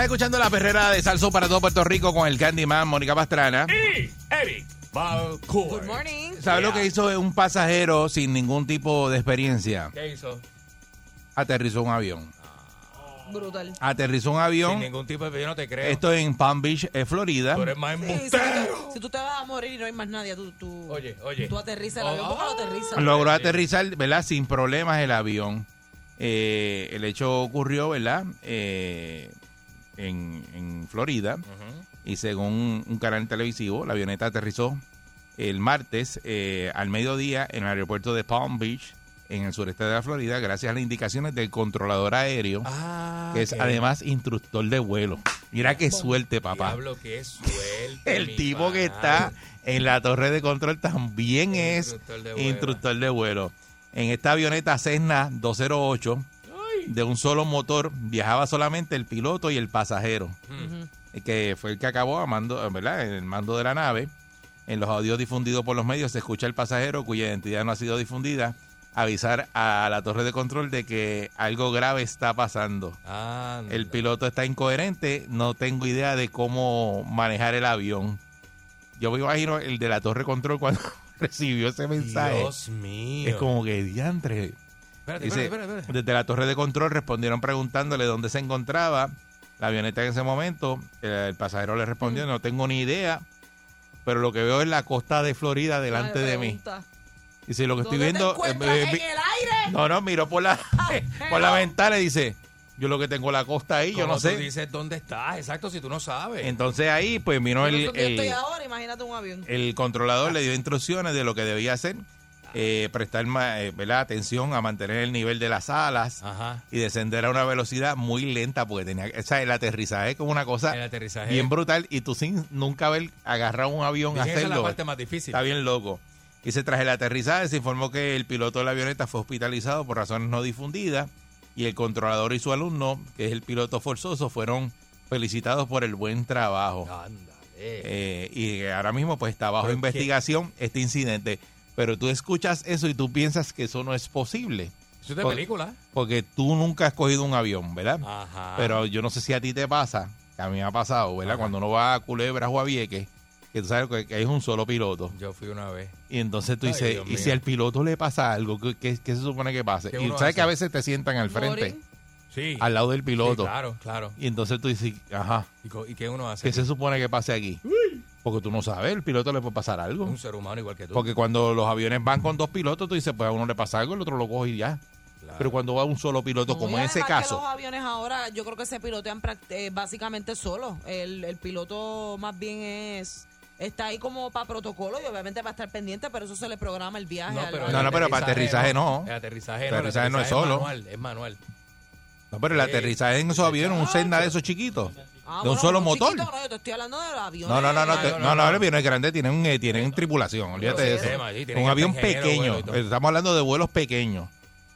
escuchando la perrera de Salso para todo Puerto Rico con el Candyman, Mónica Pastrana. Y Eric Balcour. Good morning. ¿Sabes lo que hizo un pasajero sin ningún tipo de experiencia? ¿Qué hizo? Aterrizó un avión. Brutal. Aterrizó un Sin avión. ningún tipo de... Yo no te creo. Esto en Palm Beach, eh, Florida. Tú eres más Sí, si, embustero. tú, si tú te vas a morir y no hay más nadie, tú, tú, Oye, oye. tú aterrizas el avión. Oh. ¿Por qué lo aterrizas? Logró aterrizar, ¿verdad? Sin problemas el avión. Eh, el hecho ocurrió, ¿verdad? Eh, en, en Florida. Y según un canal televisivo, la avioneta aterrizó el martes eh, al mediodía en el aeropuerto de Palm Beach, en el sureste de la Florida, gracias a las indicaciones del controlador aéreo, Ah, que es además instructor de vuelo. Mira qué suerte, papá. Diablo, qué suerte. El tipo que está en la torre de control también es Instructor de vuelo. instructor de vuelo. En esta avioneta Cessna 208 de un solo motor viajaba solamente el piloto y el pasajero, eh, que fue el que acabó a mando, eh, ¿verdad? En el mando de la nave. En los audios difundidos por los medios se escucha el pasajero cuya identidad no ha sido difundida avisar a la torre de control de que algo grave está pasando. El piloto está incoherente, no tengo idea de cómo manejar el avión. Yo me imagino el de la torre de control cuando recibió ese mensaje. Dios mío. Es como que diantre. Espérate, Dice, espérate, espérate, espérate. Desde la torre de control respondieron preguntándole dónde se encontraba la avioneta en ese momento. El, pasajero le respondió, Mm. no tengo ni idea, pero lo que veo es la costa de Florida delante de mí. Dice, lo que estoy ¿Dónde te viendo... eh, ¿En vi- el aire? no, no, miro por la, por la ventana y dice, yo lo que tengo la costa ahí, yo ¿Cómo no tú sé. dices dónde estás? Exacto, si tú no sabes. Entonces ahí pues vino Yo el, estoy el, ahora, imagínate un avión. el controlador, le dio instrucciones de lo que debía hacer, eh, prestar eh, ¿verdad? atención a mantener el nivel de las alas Ajá. y descender a una velocidad muy lenta porque tenía, o sea, el aterrizaje es como una cosa bien brutal y tú sin nunca haber agarrado un avión a Dicen que esa es la hacerlo. parte más difícil. Está bien loco. Y se tras el aterrizaje se informó que el piloto de la avioneta fue hospitalizado por razones no difundidas y el controlador y su alumno, que es el piloto forzoso, fueron felicitados por el buen trabajo. Eh, y ahora mismo pues está bajo investigación este incidente. Pero tú escuchas eso y tú piensas que eso no es posible. Eso es de película. Porque tú nunca has cogido un avión, ¿verdad? Ajá. Pero yo no sé si a ti te pasa, que a mí me ha pasado, ¿verdad? Ajá. Cuando uno va a Culebras o a Vieques, que tú sabes que, es un solo piloto. Yo fui una vez. Y entonces tú Ay, dices, Dios y mío. si al piloto le pasa algo, ¿qué, qué- qué se supone que pase? ¿Qué Y sabes hace? que a veces te sientan al frente. Sí. al lado del piloto. Sí, claro, claro. Y entonces tú dices, ajá, ¿Y, qué uno hace? ¿qué se supone que pase aquí? Porque tú no sabes, el piloto le puede pasar algo. Un ser humano igual que tú. Porque cuando los aviones van con dos pilotos, tú dices, pues a uno le pasa algo, el otro lo coge y ya. Pero cuando va un solo piloto, No, como en ese además que caso, los aviones ahora, yo creo que se pilotean eh, básicamente solos. El, el piloto más bien es. Está ahí como para protocolo y obviamente va a estar pendiente, pero eso se le programa el viaje. No, pero al- No, no, pero para aterrizaje no. El aterrizaje, El no, el aterrizaje no es aterrizaje solo. manual, es manual. no, pero el Sí. aterrizaje en esos aviones, un senda de esos chiquitos, Ah, de un bueno, solo no, motor. chiquito, no, yo te estoy hablando del avión. No, no, no, no, Ah, te- no, no, no, no, no. los aviones grandes tienen, eh, tienen tripulación, olvídate de sistema, eso. sí, tienen Un avión pequeño, todo. estamos hablando de vuelos pequeños.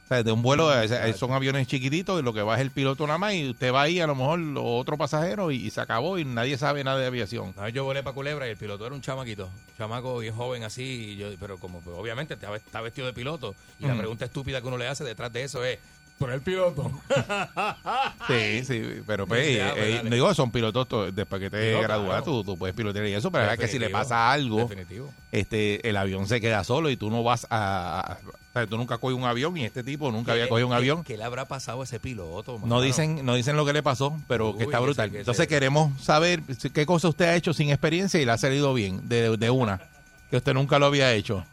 O sea, de un vuelo, eh, son aviones chiquititos y lo que va es el piloto nada más y usted va ahí a lo mejor los otros pasajeros y, y se acabó y nadie sabe nada de aviación. Yo volé para Culebra y el piloto era un chamaquito, un chamaco bien joven así, y yo, pero como pues, obviamente está está vestido de piloto y la Mm. pregunta estúpida que uno le hace detrás de eso es, ¿por el piloto? Sí, sí, pero pues, eh, eh, digo, son pilotos, to- después que te Digo, gradúas, claro. tú, tú puedes pilotear y eso, pero es que si le pasa algo, Definitivo. este el avión se queda solo y tú no vas a... o sea, tú nunca coges un avión y este tipo nunca había ¿Qué- cogido un avión. ¿Qué le habrá pasado a ese piloto? No dicen, no dicen lo que le pasó, pero Uy, que está brutal. que Entonces queremos saber qué cosa usted ha hecho sin experiencia y le ha salido bien, de, de una, que usted nunca lo había hecho.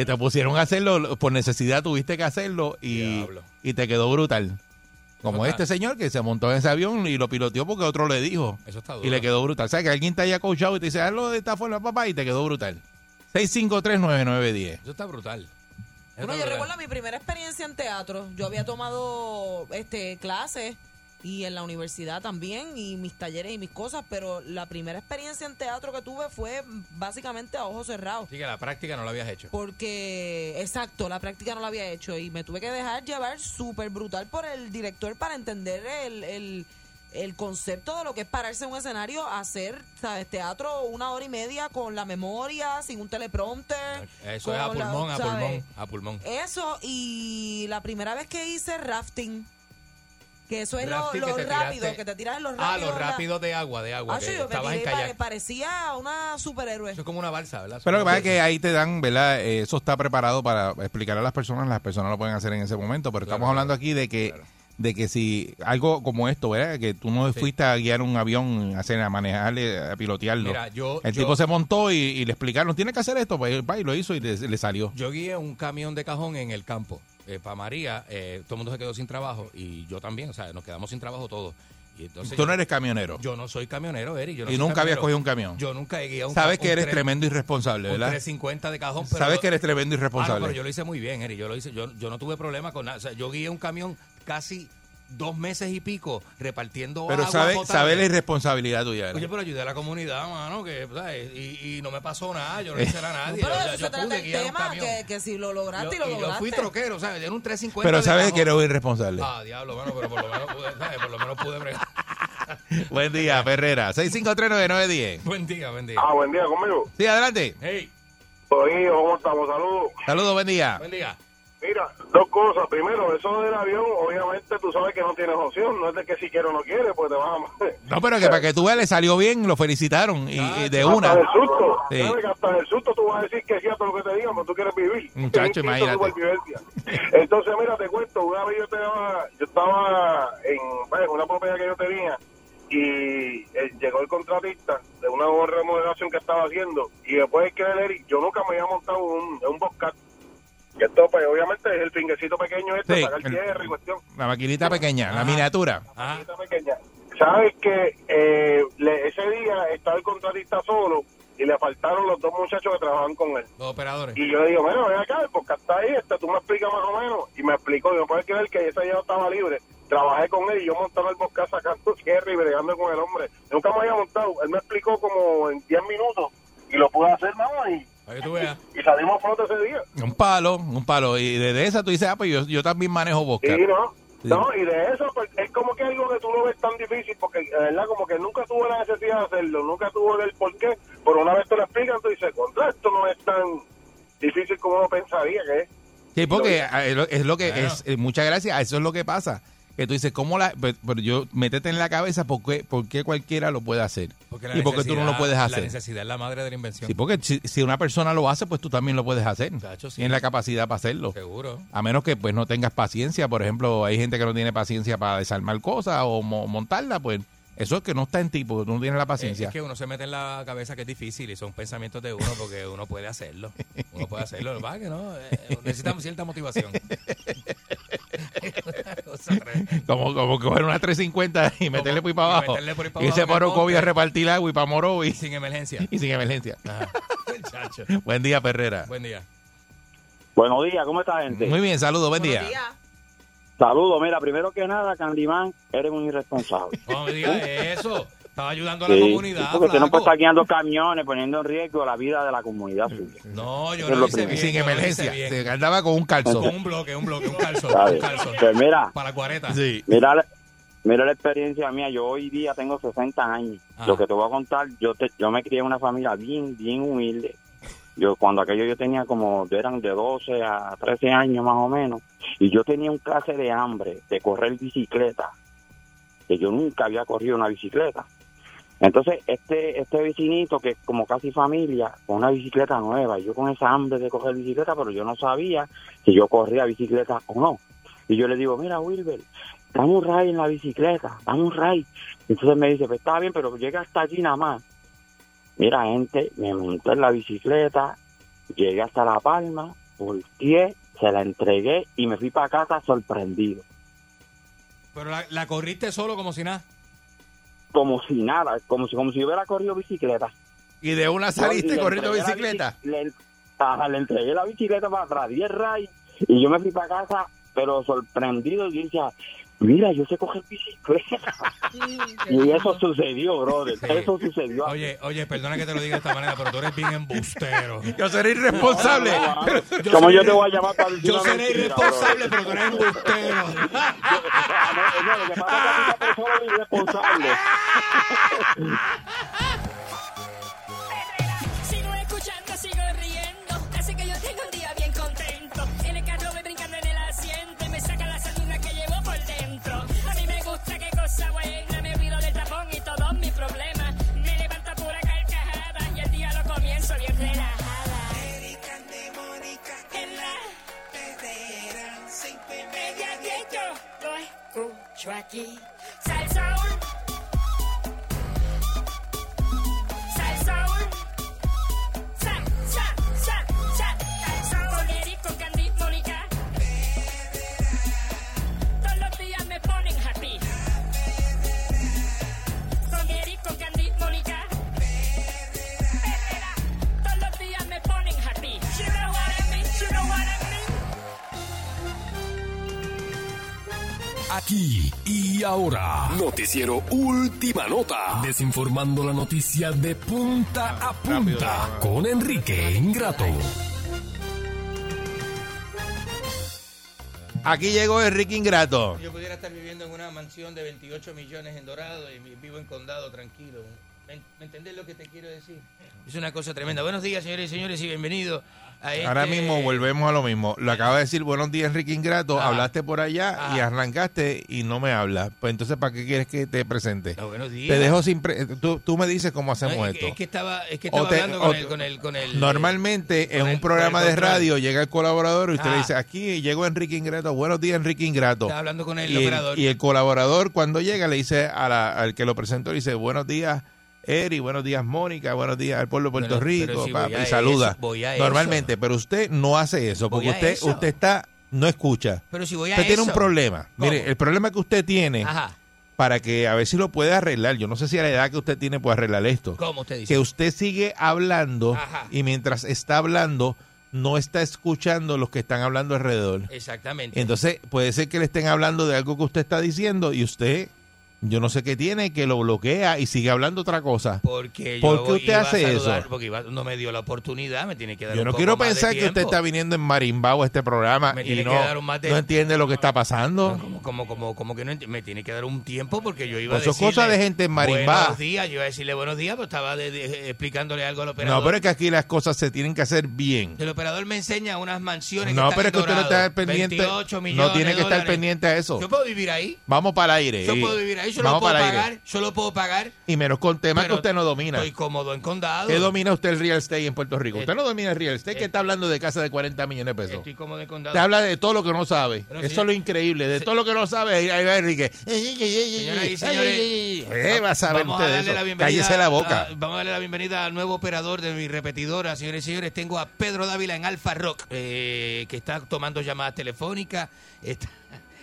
Que- te pusieron a hacerlo, por necesidad tuviste que hacerlo y, y te quedó brutal. Como este señor que se montó en ese avión y lo piloteó porque otro le dijo. Eso está Y duro. le quedó brutal. O sea, que alguien te haya coachado y te dice, hazlo de esta forma, papá, y te quedó brutal. 6539910. Eso está brutal. Eso Bueno, está yo brutal. recuerdo mi primera experiencia en teatro. Yo había tomado este clases y en la universidad también y mis talleres y mis cosas, pero la primera experiencia en teatro que tuve fue básicamente a ojos cerrados. Sí, que la práctica no la habías hecho. Porque, exacto, la práctica no la había hecho y me tuve que dejar llevar súper brutal por el director para entender el, el, el concepto de lo que es pararse en un escenario, hacer, ¿sabes? Teatro una hora y media con la memoria, sin un teleprompter. Eso es a la- pulmón, a pulmón, a pulmón. Eso y la primera vez que hice rafting, que eso es lo, lo que te rápido, tiraste- que te tiras en los Ah, rápidos. los rápidos de agua, de agua. Ah, que sí, yo me en parecía una superhéroe. Eso es como una balsa, ¿verdad? Pero lo que pasa es que ahí te dan, ¿verdad? Eh, Eso está preparado para explicar a las personas, las personas lo pueden hacer en ese momento, pero estamos hablando aquí de que de que si algo como esto, ¿verdad? Que tú no fuiste a guiar un avión, a, hacer, a manejarle, a pilotearlo. Mira, yo- El yo- tipo se montó y, y le explicaron, tiene que hacer esto, pues y lo hizo y le, le salió. Yo guié un camión de cajón en el campo. Para María, eh, todo el mundo se quedó sin trabajo y yo también, o sea, nos quedamos sin trabajo todos. Y entonces Tú no eres camionero. Yo no soy camionero, Eri. Yo no Y soy nunca habías camionero. cogido un camión. Yo nunca he guiado un Sabes que un eres tres- tremendo irresponsable, un ¿verdad? 350 de cajón. pero Sabes que eres tremendo Ah, no, irresponsable. pero yo lo hice muy bien, Eri. Yo lo hice, yo, yo no tuve problema con nada. O sea, yo guié un camión casi dos meses y pico repartiendo Pero agua sabes potable. sabe la irresponsabilidad tuya. ¿verdad? Oye, pero ayudé a la comunidad, mano, que, ¿sabes? Y, y no me pasó nada, yo no hice nada a nadie. Pero o sea, eso yo se trata pude el tema, que, que si lo lograste y lo y yo lograste. fui troquero, ¿sabes? Era un 350 Pero sabes que eres irresponsable. Ah, diablo, bueno, pero por lo menos pude, ¿sabes? Por lo menos pude bregar. Buen día, Ferrera. 6539910. Buen día, buen día. Ah, buen día, conmigo. Sí, adelante. Hey, Oye, ¿cómo estamos? Saludos. Saludos, buen día. buen día. Mira, dos cosas. Primero, eso del avión, obviamente tú sabes que no tienes opción. No es de que si quiero o no quiere, pues te vas a... No, pero que para que tú veas le salió bien, lo felicitaron y, y de una. Hasta del susto. Sí. ¿Sabes que hasta del susto tú vas a decir que sí a todo lo que te digan, pero tú quieres vivir. Muchacho, de imagínate. Entonces, mira, te cuento, una vez yo estaba, yo estaba en, bueno, en una propiedad que yo tenía y eh, llegó el contratista de una remodelación que estaba haciendo y después que él, yo nunca me había montado un, un. Y esto, pues, obviamente, es el finguecito pequeño este, Sí, sacar el- y cuestión. La maquinita pequeña, la miniatura. Maquinita pequeña. Sabes que eh, le- ese día estaba el contratista solo y le faltaron los dos muchachos que trabajaban con él. Los operadores. Y yo le digo, bueno, ven acá, porque está ahí, este, tú me explicas más o menos. Y me explicó, y no puedes creer que ese día no estaba libre. Trabajé con él y yo montando el bosque sacando tierra y bregando con el hombre. Nunca me había montado. Él me explicó como en 10 minutos y lo pude hacer, mamá, y, Para que tú veas. y salimos a flote ese día. Un palo, un palo. Y de, esa tú dices, ah, pues yo, yo también manejo Bosca. Sí, ¿no? Sí. No, y de eso pues, es como que algo que tú lo ves tan difícil, porque de verdad como que nunca tuvo la necesidad de hacerlo, nunca tuvo el por qué, pero una vez te lo explican, tú dices, contra esto no es tan difícil como uno pensaría que es. Sí, porque es lo- que es, eh, muchas gracias, eso es lo que pasa. Que tú dices, ¿cómo la.? Pero, yo, métete en la cabeza, ¿por qué, por qué cualquiera lo puede hacer? Porque la y por qué tú no lo puedes La hacer. necesidad es la madre de la invención. Sí, porque si, si una persona lo hace, pues tú también lo puedes hacer. Sí. Tienes la capacidad para hacerlo. Seguro. A menos que pues no tengas paciencia. Por ejemplo, hay gente que no tiene paciencia para desarmar cosas o mo- montarla, pues eso es que no está en ti, porque tú no tienes la paciencia. es que uno se mete en la cabeza que es difícil y son pensamientos de uno porque uno puede hacerlo. Uno puede hacerlo. Lo que no, eh, necesitamos cierta motivación. Una cosa tremenda. Como, como coger una 350 y meterle por ahí para y abajo. meterle por ahí para Irse para Orocovi a repartir agua y para Morovi. Sin emergencia. Y sin emergencia. Buen día, Perrera. Buen día. Buenos días, ¿cómo está gente? Muy bien, saludos, buen día. Buenos días. Saludos, mira, primero que nada, Candyman, eres un irresponsable. No me digas eso. Estaba ayudando a la Sí, comunidad. sí, porque usted no puede estar guiando camiones poniendo en riesgo la vida de la comunidad suya. No, yo Eso es lo hice bien. Sin yo lo hice emergencia. bien. Se andaba con un calzón. Con un bloque, un bloque, un calzón. Calzón. Pues mira, Para la cuareta. Sí. mira, la- mira la experiencia mía. Yo hoy día tengo 60 años. Ah. Lo que te voy a contar, yo te- yo me crié en una familia bien, bien humilde. Yo cuando aquello yo tenía como, eran de 12 a 13 años más o menos, y yo tenía un clase de hambre de correr bicicleta, que yo nunca había corrido una bicicleta. Entonces, este este vecinito, que como casi familia, con una bicicleta nueva, yo con esa hambre de coger bicicleta, pero yo no sabía si yo corría bicicleta o no. Y yo le digo, mira, Wilber, dame un ray en la bicicleta, dame un ray. Entonces me dice, pues está bien, pero llega hasta allí nada más. Mira, gente, me monté en la bicicleta, llegué hasta La Palma, volteé, se la entregué y me fui para casa sorprendido. Pero la, la corriste solo como si nada. Como si nada, como si, como si hubiera corrido bicicleta. Y de una saliste corriendo bicicleta. bici- Le, ajá, le entregué la bicicleta para atrás, 10 ray, y yo me fui para casa, pero sorprendido, y decía, mira, yo sé coger bicicleta. y eso sucedió, brother, Sí. eso sucedió. Oye, oye, perdona que te lo diga de esta manera, pero tú eres bien embustero. Yo seré irresponsable. Yo ¿Cómo seré- yo te voy a llamar para decir Yo seré mentira, irresponsable, brother? pero tú eres embustero. No, no, lo que pasa es que persona irresponsable. tracky. Aquí y ahora, noticiero Última Nota, desinformando la noticia de punta a punta con Enrique Ingrato. Aquí llegó Enrique Ingrato. Yo pudiera estar viviendo en una mansión de 28 millones en Dorado y vivo en condado tranquilo. ¿Me, entendés lo que te quiero decir? Es una cosa tremenda. Buenos días, señores y señores, y bienvenidos a este... Ahora mismo volvemos a lo mismo. Lo acaba de decir buenos días Enrique Ingrato, Ah. hablaste por allá y arrancaste y no me hablas. Pues entonces, ¿para qué quieres que te presente? No, buenos días. Te dejo sin... pre- tú, tú me dices cómo hacemos No, es, que- esto. es que estaba, es que estaba te- hablando con te- el, con el, con el- Normalmente en el- un programa de radio llega el colaborador y usted Ah. le dice, aquí llegó Enrique Ingrato, buenos días Enrique Ingrato. Estaba hablando con el y, operador. y el colaborador cuando llega le dice a la- al que lo presentó, le dice, buenos días Eri, buenos días Mónica, buenos días al pueblo de Puerto Pero- Rico, pero si papi, voy a y saluda. eso, voy a Normalmente, pero usted no hace eso, porque usted, eso. usted está, no escucha. Pero si voy a usted tiene un problema. ¿Cómo? Mire, el problema que usted tiene, Ajá. para que a ver si lo puede arreglar, yo no sé si a la edad que usted tiene puede arreglar esto ¿Cómo usted dice? que usted sigue hablando Ajá. y mientras está hablando no está escuchando los que están hablando alrededor. Exactamente. Entonces puede ser que le estén hablando de algo que usted está diciendo y usted, yo no sé qué tiene, que lo bloquea y sigue hablando otra cosa. Porque ¿Por qué usted iba a hace saludar, eso? Porque iba- no me dio la oportunidad, me tiene que dar Yo un no poco quiero más de pensar que usted tiempo. está viniendo en Marimbao a este programa Me y tiene no, que dar un más de- no entiende lo que está pasando. Como, como, como, como que no enti- me tiene que dar un tiempo porque yo iba Pues a eso es decirle cosa de gente en Marimbá. Buenos días, yo iba a decirle buenos días, pero estaba de- de- explicándole algo al operador. No, pero es que aquí las cosas se tienen que hacer bien. El operador me enseña unas mansiones No, que pero es que usted no en Dorado, está pendiente. 28 millones No tiene que de estar dólares. pendiente a eso. Yo puedo vivir ahí. Vamos para el aire. Yo y- puedo vivir ahí, yo lo puedo para el aire. pagar, yo lo puedo pagar. Y menos con temas que usted no domina. Estoy cómodo en condado. ¿Qué domina usted el real estate en Puerto Rico? Eh, Usted no domina el real estate, que eh, está hablando de casa de 40 millones de pesos. Estoy cómodo en condado. Usted habla de todo lo que no sabe. Eso es lo increíble. De todo lo que no sabe, ahí ahí va Enrique. Señoras y señores, Eh, va a saber vamos usted a de darle eso. la bienvenida. Cállese la boca. a- vamos a darle la bienvenida al nuevo operador de mi repetidora. Señores y señores, tengo a Pedro Dávila en Alfa Rock, eh, que está tomando llamadas telefónicas. Está,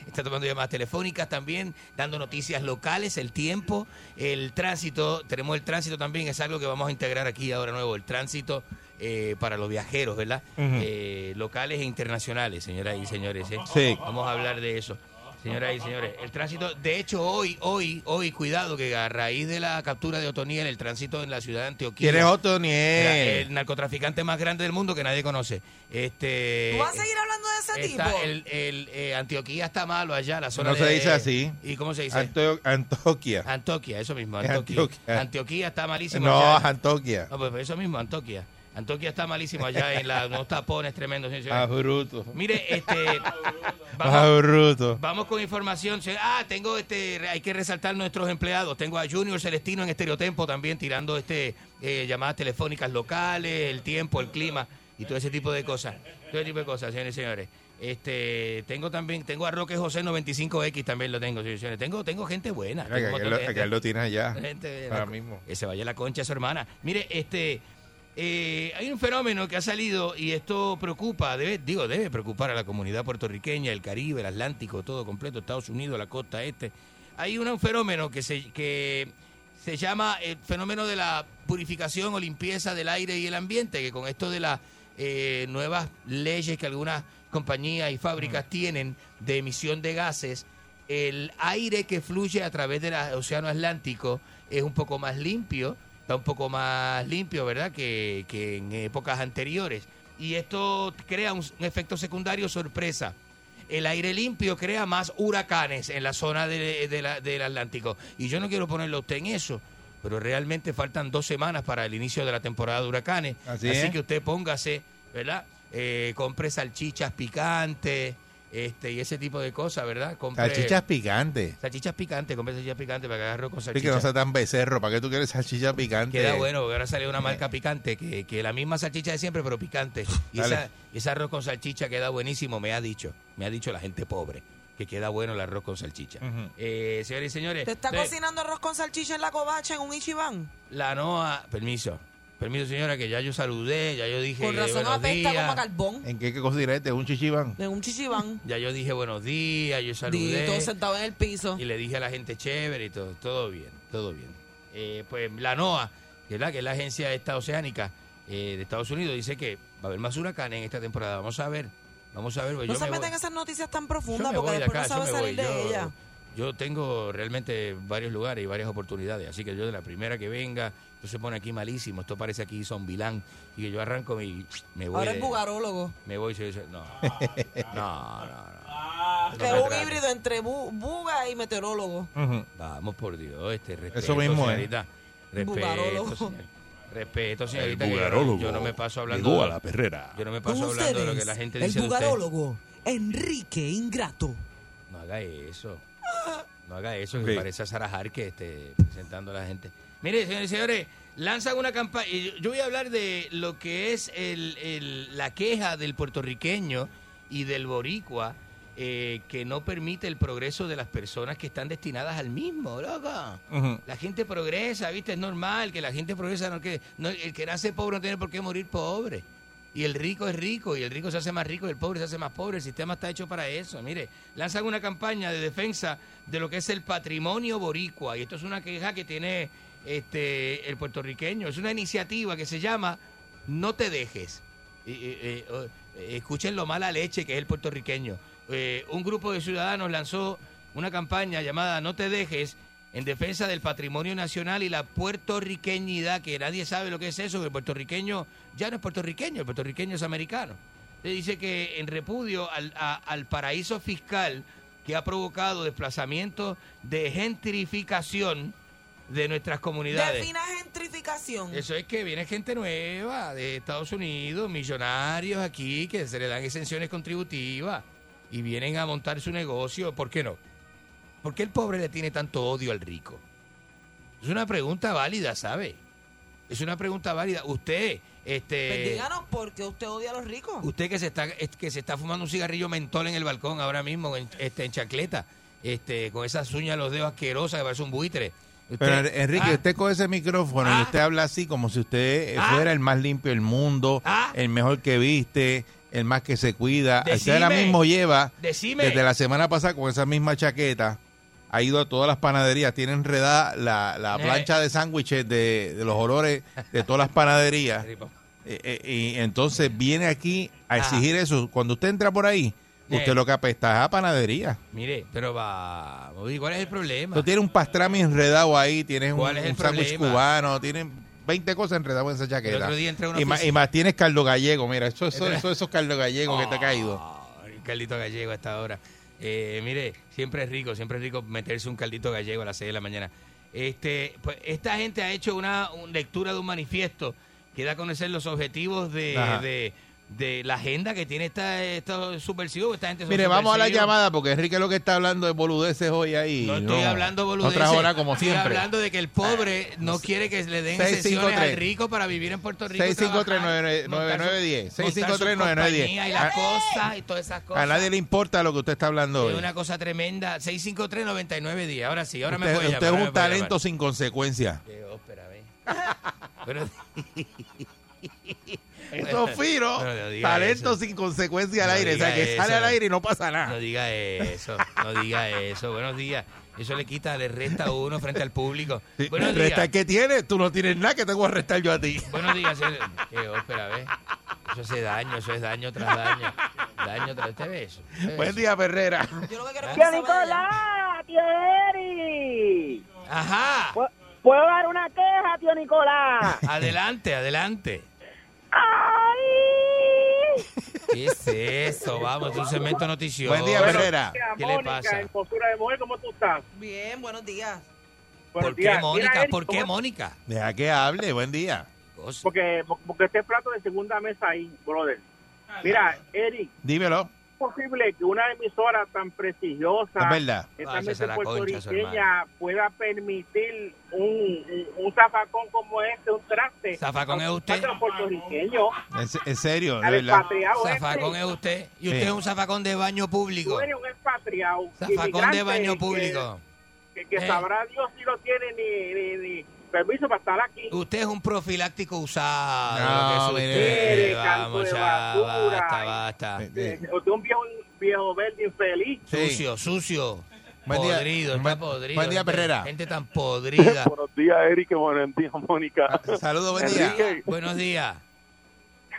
está tomando llamadas telefónicas también, dando noticias locales, el tiempo, el tránsito. Tenemos el tránsito también, es algo que vamos a integrar aquí ahora nuevo, el tránsito. eh, para los viajeros, ¿verdad? Eh, locales e internacionales, señoras y señores. ¿eh? Sí. Vamos a hablar de eso. Señoras y señores, el tránsito, de hecho hoy, hoy, hoy, cuidado que a raíz de la captura de Otoniel, el tránsito en la ciudad de Antioquia. ¿Quién es Otoniel? El narcotraficante más grande del mundo que nadie conoce. Este, ¿Tú vas a seguir hablando de ese está tipo? el, el, eh, Antioquía está malo allá, la zona No se de- dice así. ¿Y cómo se dice? Anto- Antoquia. Antioquia, eso mismo, Antioquia. Antioquia. Antioquia está malísimo No, allá. Antoquia. No, pues eso mismo, Antioquia. Antioquia está malísimo allá en la, unos tapones tremendos. Ah, bruto. Mire, este, Ah, bruto. Vamos con información. Ah, tengo este, hay que resaltar nuestros empleados. Tengo a Junior Celestino en Estereotempo también tirando este eh, llamadas telefónicas locales, el tiempo, el clima y todo ese tipo de cosas. Todo ese tipo de cosas, señores y señores. Este, tengo también, tengo a Roque José 95X también lo tengo, señores. Tengo, tengo gente buena. Mira, tengo que lo- gente. tiene allá. Gente, Ahora la- mismo. Que se vaya la concha a su hermana. Mire, este, eh, hay un fenómeno que ha salido y esto preocupa, debe, digo, debe preocupar a la comunidad puertorriqueña, el Caribe, el Atlántico, todo completo, Estados Unidos, la costa este. Hay un fenómeno que se, que se llama el fenómeno de la purificación o limpieza del aire y el ambiente, que con esto de las eh, nuevas leyes que algunas compañías y fábricas tienen de emisión de gases, el aire que fluye a través del océano Atlántico es un poco más limpio, está un poco más limpio, ¿verdad?, que, que en épocas anteriores. Y esto crea un, un efecto secundario sorpresa. El aire limpio crea más huracanes en la zona de- de la- del Atlántico. Y yo no quiero ponerle a usted en eso, pero realmente faltan dos semanas para el inicio de la temporada de huracanes. Así Así es. que usted póngase, ¿verdad? Eh, compre salchichas picantes este y ese tipo de cosas, ¿verdad? Salchichas picantes. Salchichas picantes, compre salchichas picantes para que agarre con Sí, que salchichas. no sea tan becerro. ¿Para qué tú quieres salchicha picante? Queda bueno, porque ahora salió una marca picante, que, que la misma salchicha de siempre, pero picante. Y esa, ese arroz con salchicha queda buenísimo, me ha dicho. Me ha dicho la gente pobre, que queda bueno el arroz con salchicha. Eh, señores y señores, ¿Te está entonces, cocinando arroz con salchicha en la covacha en un Ichiban? la NOA, permiso, permiso señora, que ya yo saludé, ya yo dije Con razón buenos apesta días. como a carbón. ¿En qué hay que cocinar este? ¿Un chichibán? En un chichibán. Ya yo dije buenos días, yo Di, saludé. todo sentado en el piso. Y le dije a la gente chévere y todo, todo bien, todo bien. Eh, pues la NOAA, que es la, que es la agencia esta oceánica eh, de Estados Unidos, dice que va a haber más huracanes en esta temporada. Vamos a ver, vamos a ver. pues No yo se me meten voy- esas noticias tan profundas porque de después acá, no yo sabe me salir voy. de Yo- ella. Yo tengo realmente varios lugares y varias oportunidades, así que yo de la primera que venga, esto se pone aquí malísimo, esto parece aquí Zombilán, y que yo arranco y me voy. Ahora es bugarólogo. Me voy, se dice, no, no, no, no. Que No es un híbrido entre bu- buga y meteorólogo. Vamos por Dios, este respeto, Eso mismo es. señorita. Respeto, Bugarólogo. señor. Respeto, señorita. El que yo- bugarólogo Yo no me paso hablando. llegó de- a la perrera. Yo no me paso hablando de lo que la gente dice de usted. Enrique Ingrato. No haga eso. No haga eso, que Sí. parece a Sara Jarque este, presentando a la gente. Mire, señores y señores, lanzan una campaña. Yo voy a hablar de lo que es el, el- la queja del puertorriqueño y del boricua eh, que no permite el progreso de las personas que están destinadas al mismo, loco. La gente progresa, ¿viste? Es normal que la gente progresa. No, que, no, el que nace pobre no tiene por qué morir pobre. Y el rico es rico, y el rico se hace más rico, y el pobre se hace más pobre. El sistema está hecho para eso. Mire, lanzan una campaña de defensa de lo que es el patrimonio boricua. Y esto es una queja que tiene este el puertorriqueño. Es una iniciativa que se llama No te dejes. Escuchen lo mala leche que es el puertorriqueño. Eh, un grupo de ciudadanos lanzó una campaña llamada No te dejes en defensa del patrimonio nacional y la puertorriqueñidad, que nadie sabe lo que es eso, que el puertorriqueño ya no es puertorriqueño, el puertorriqueño es americano. Dice que en repudio al, al paraíso fiscal que ha provocado desplazamiento de gentrificación de nuestras comunidades. Defina gentrificación. Eso es que viene gente nueva de Estados Unidos, millonarios aquí, que se le dan exenciones contributivas y vienen a montar su negocio. ¿Por qué no? ¿Por qué el pobre le tiene tanto odio al rico? Es una pregunta válida, ¿sabe? Es una pregunta válida. Usted, Pues este, díganos por qué usted odia a los ricos. usted que se está es- que se está fumando un cigarrillo mentol en el balcón ahora mismo, en, este, en chancleta, este, con esas uñas, los dedos asquerosas que parece un buitre. Usted- Pero Enrique, Ah, usted con ese micrófono y Ah. usted habla así como si usted Ah. fuera el más limpio del mundo, el mejor que viste, el más que se cuida. Usted ahora Decime. mismo lleva, Decime. desde la semana pasada con esa misma chaqueta, ha ido a todas las panaderías, tiene enredada la, la Eh. plancha de sándwiches de, de los olores de todas las panaderías. Ripo. Eh, eh, y entonces viene aquí a exigir eso. Cuando usted entra por ahí, Usted lo que apesta es a panadería. Mire, pero va. ¿y ¿Cuál es el problema? Tú tienes un pastrami enredado ahí, tienes un, ¿Cuál es el un sándwich cubano, tienes 20 cosas enredadas en esa chaqueta. El otro día entré a una y, más, oficina. y más tienes caldo gallego, mira, eso, eso, eso, esos caldo gallego que te ha caído. Ay, caldito gallego a esta hora. Eh, mire, siempre es rico, siempre es rico meterse un caldito gallego a las 6 de la mañana. Este, pues esta gente ha hecho una, un- lectura de un manifiesto que da a conocer los objetivos de. De, la agenda que tiene esta, estos subversivos. Esta gente Mire, vamos a la llamada porque Enrique lo que está hablando de boludeces hoy ahí. No estoy hablando boludeces. Otras horas como Estoy siempre. hablando de que el pobre no quiere que le den 653. sesiones al rico para vivir en Puerto Rico. 653-9910. montar su- 653-9910. compañía Y las cosas y todas esas cosas. A nadie le importa lo que usted está hablando Es hoy. una cosa tremenda. 653-9910. Ahora sí, ahora me Usted, puede usted es un talento sin consecuencia. Qué ópera, ve. Bueno, Eso es fino. No Talento eso. sin consecuencia al No aire. O sea, que sale al aire y no pasa nada. No diga eso, no diga eso. Buenos días. Eso le quita, le resta a uno frente al público. Buenos días. Resta que tienes, tú no tienes nada que tengo que restar yo a ti. Buenos días. Qué ópera, ¿ves? Eso hace daño, eso es daño tras daño. Daño tras ¿Usted ve eso? ¿Usted ve Buen día, Perrera. ¡Tío Nicolás! ¡Tío Eri! Ajá. ¿Puedo dar una queja, tío Nicolás? Adelante, adelante. ¿Qué es eso? Vamos, es un segmento noticioso. Buen día, Herrera. ¿Qué le pasa? Hermosura de mujer, ¿cómo tú estás? Bien, buenos días. ¿Por qué, días. Mónica? ¿Por qué, ¿cómo- Mónica? Deja que hable. Buen día. Porque, porque este plato de segunda mesa ahí, brother. Mira, Eric, Dímelo. ¿Es posible que una emisora tan prestigiosa, Es verdad. esta Váyase mesa a la puertorriqueña, pueda permitir un, un, un zafacón como este, un traste? Zafacón es usted. En, se- en serio, de verdad. expatriado Zafacón este. es usted. Y Sí. usted es un zafacón de baño público. Tú eres un expatriado. Zafacón de baño que- público. Que, que Eh. sabrá Dios si no tiene ni, ni, ni permiso para estar aquí. Usted es un profiláctico usado. No, lo que es mire. Vamos de ya, basura. basta, basta. Eh, Usted es un viejo, viejo verde infeliz. Sí. Sucio, sucio. Buen día. podrido, está Buen- podrido. buen día, Perrera. Gente tan podrida. Buenos días, Eric. Buenos días, Mónica. Saludos, buen día. Enrique, Buenos días.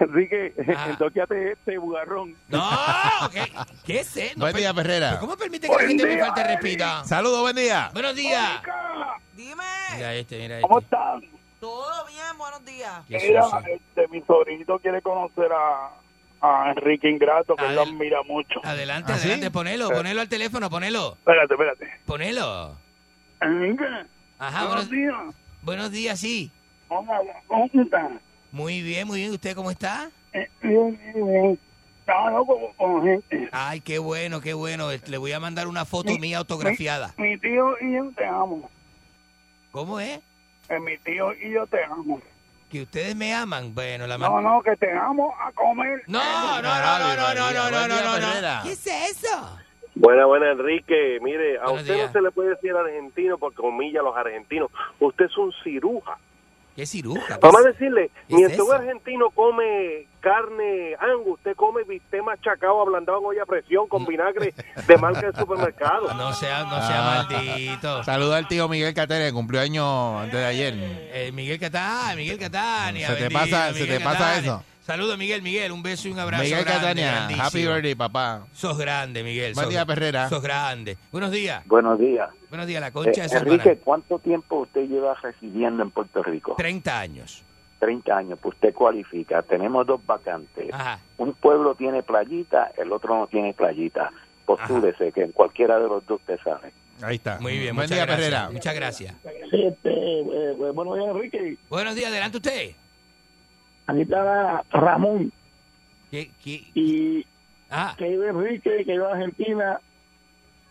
Enrique, Ah. entóquate este bugarrón. No, ¿qué, qué es eso? Buen día, Perrera. ¿Cómo permite que la gente me falte respeto? Saludos, buen día. Buenos días. Dime. Mira este, mira ¿Cómo este. están? Todo bien, buenos días. Mira, este, mi sobrinito quiere conocer a, a Enrique Ingrato, que él lo admira mucho. Adelante, ¿Ah, sí? adelante, ponelo, ponelo al teléfono, ponelo. Espérate, espérate. Ponelo. Enrique, Ajá, buenos buenos, días. buenos días, sí. ¿Cómo, cómo estás? Muy bien, muy bien. ¿Usted cómo está? Eh, Bien, bien, bien. Estaba loco con gente. Ay, qué bueno, qué bueno. Le voy a mandar una foto mía autografiada. Mi tío y yo te amo. ¿Cómo es? Eh, mi tío y yo te amo. Que ustedes me aman. Bueno, la No, no, que te amo a comer. No, no, no, no, no, no, no, no, no, no. ¿Qué es eso? Buena, buena, Enrique. Mire, a Buenos usted días. no se le puede decir argentino porque comilla a los argentinos. Usted es un ciruja. ¿Qué ciruja? Vamos a decirle, ¿Qué mientras es un argentino come carne angus, usted come bistec machacado, ablandado en olla a presión con vinagre de marca de supermercado. No sea, no sea Ah. maldito. Saludos al tío Miguel Catania, que cumplió años antes de ayer. Eh, Miguel Catania, Miguel Catania. Se te bendito, pasa- se te pasa eso. Saludos, Miguel, Miguel. Un beso y un abrazo. Miguel grande, Catania, grandísimo. happy birthday, papá. Sos grande, Miguel. Buen sos- día, Perrera. Sos grande. Buenos días. Buenos días. Buenos días, la Eh, concha de su Enrique, hermana. ¿cuánto tiempo usted lleva residiendo en Puerto Rico? 30 años. 30 años, pues usted cualifica. Tenemos dos vacantes. Ajá. Un pueblo tiene playita, el otro no tiene playita. Postúrese, que en cualquiera de los dos te sale. Ahí está. Muy bien, Buen muchas día, gracias. Perrera. Muchas gracias. Sí, este, eh, eh, buenos días, Enrique. Buenos días, adelante usted. Aquí está Ramón ¿Qué, qué? y Ah, que vive Enrique, que vive en Argentina.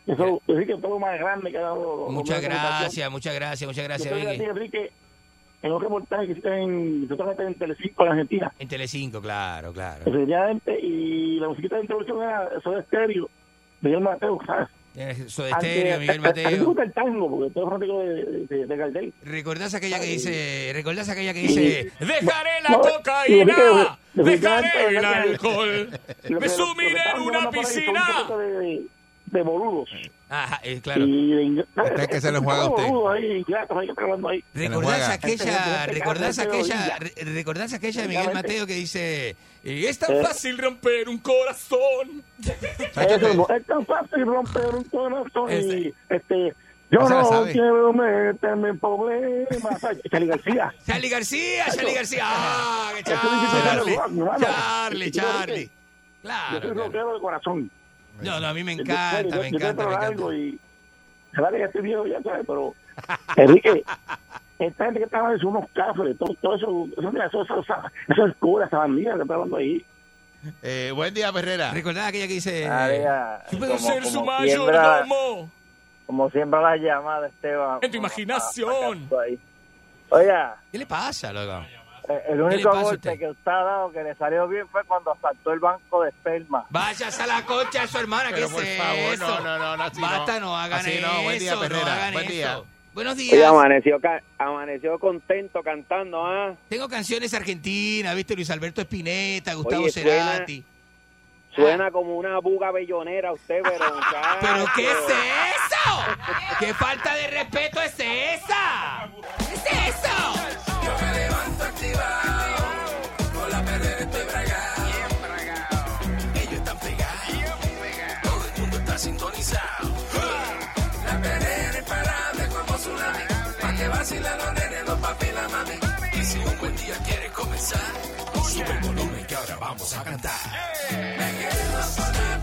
Eso, Enrique es todo más grande que ha dado. muchas gracias, muchas gracias, muchas Yo gracias, Vicky. Enrique, en un reportaje que hiciste en, yo en Telecinco en Argentina. En Telecinco, claro, claro. Y la musiquita de introducción era eso de estéreo, Miguel Mateo, ¿sabes? Eso de estéreo, Miguel A mí me Mateo. gusta el tango, porque estoy fanático de, de, de Gardel. ¿Recordás aquella que dice, recordás aquella que dice, dejaré la No, cocaína, y- dejaré el alcohol, me sumiré en una piscina? De, boludos. Ajá, eh, claro. Y de Usted que se lo juega a usted. Boludos ahí, ingratos ahí que están hablando ahí. ¿Recordás aquella, recordás aquella, re- recordás aquella de Miguel. Mateo que dice, "Y es tan Eh. fácil romper un corazón? Es tan fácil romper un corazón y este yo No no sabe. quiero meterme en problemas. Charlie García. Charlie García, Charlie García. Ah, Charlie, Charlie. Charlie, Yo- Charlie. Yo Claro. soy rockero de corazón. No, no, a mí me encanta, yo- me yo encanta, me encanta. algo y se vale que estoy viejo ya sabes, pero Enrique, esta gente que hablando son unos cafres, todo, todo eso, eso, mira, eso, eso, eso, eso es cura, esa bandida que está hablando ahí. Eh, buen día, Herrera. ¿Recordás aquella que dice, puedo como- ser su como mayordomo? siembra- Como siembra la llamada, Esteban. En tu imaginación. Oiga, ¿Qué le pasa, loco? Eh, el único a golpe usted? que usted ha dado que le salió bien fue cuando asaltó el banco de esperma. Váyase a la concha de su hermana, ¿qué Pero es por favor, eso? no, no, no, no, así no. Basta, no hagan Así eso. no, buen día, no hagan buen día. eso. Buenos Oye, días. amaneció, ca- amaneció contento cantando, ¿ah? Tengo canciones argentinas, ¿viste? Luis Alberto Espineta, Gustavo Oye, suena- Cerati. Suena como una buga bellonera usted, pero. ¿Pero qué es eso? ¿Qué falta de respeto es esa? ¿Qué es eso? Con la perrera estoy bragado. Ellos están pegados, todo el mundo está sintonizado. La perrera es parable como tsunami, pa' que vacilan los nenes, los papi y la mami. Y si un buen día quieres comenzar, sube el volumen que ahora vamos a cantar. Me quedo con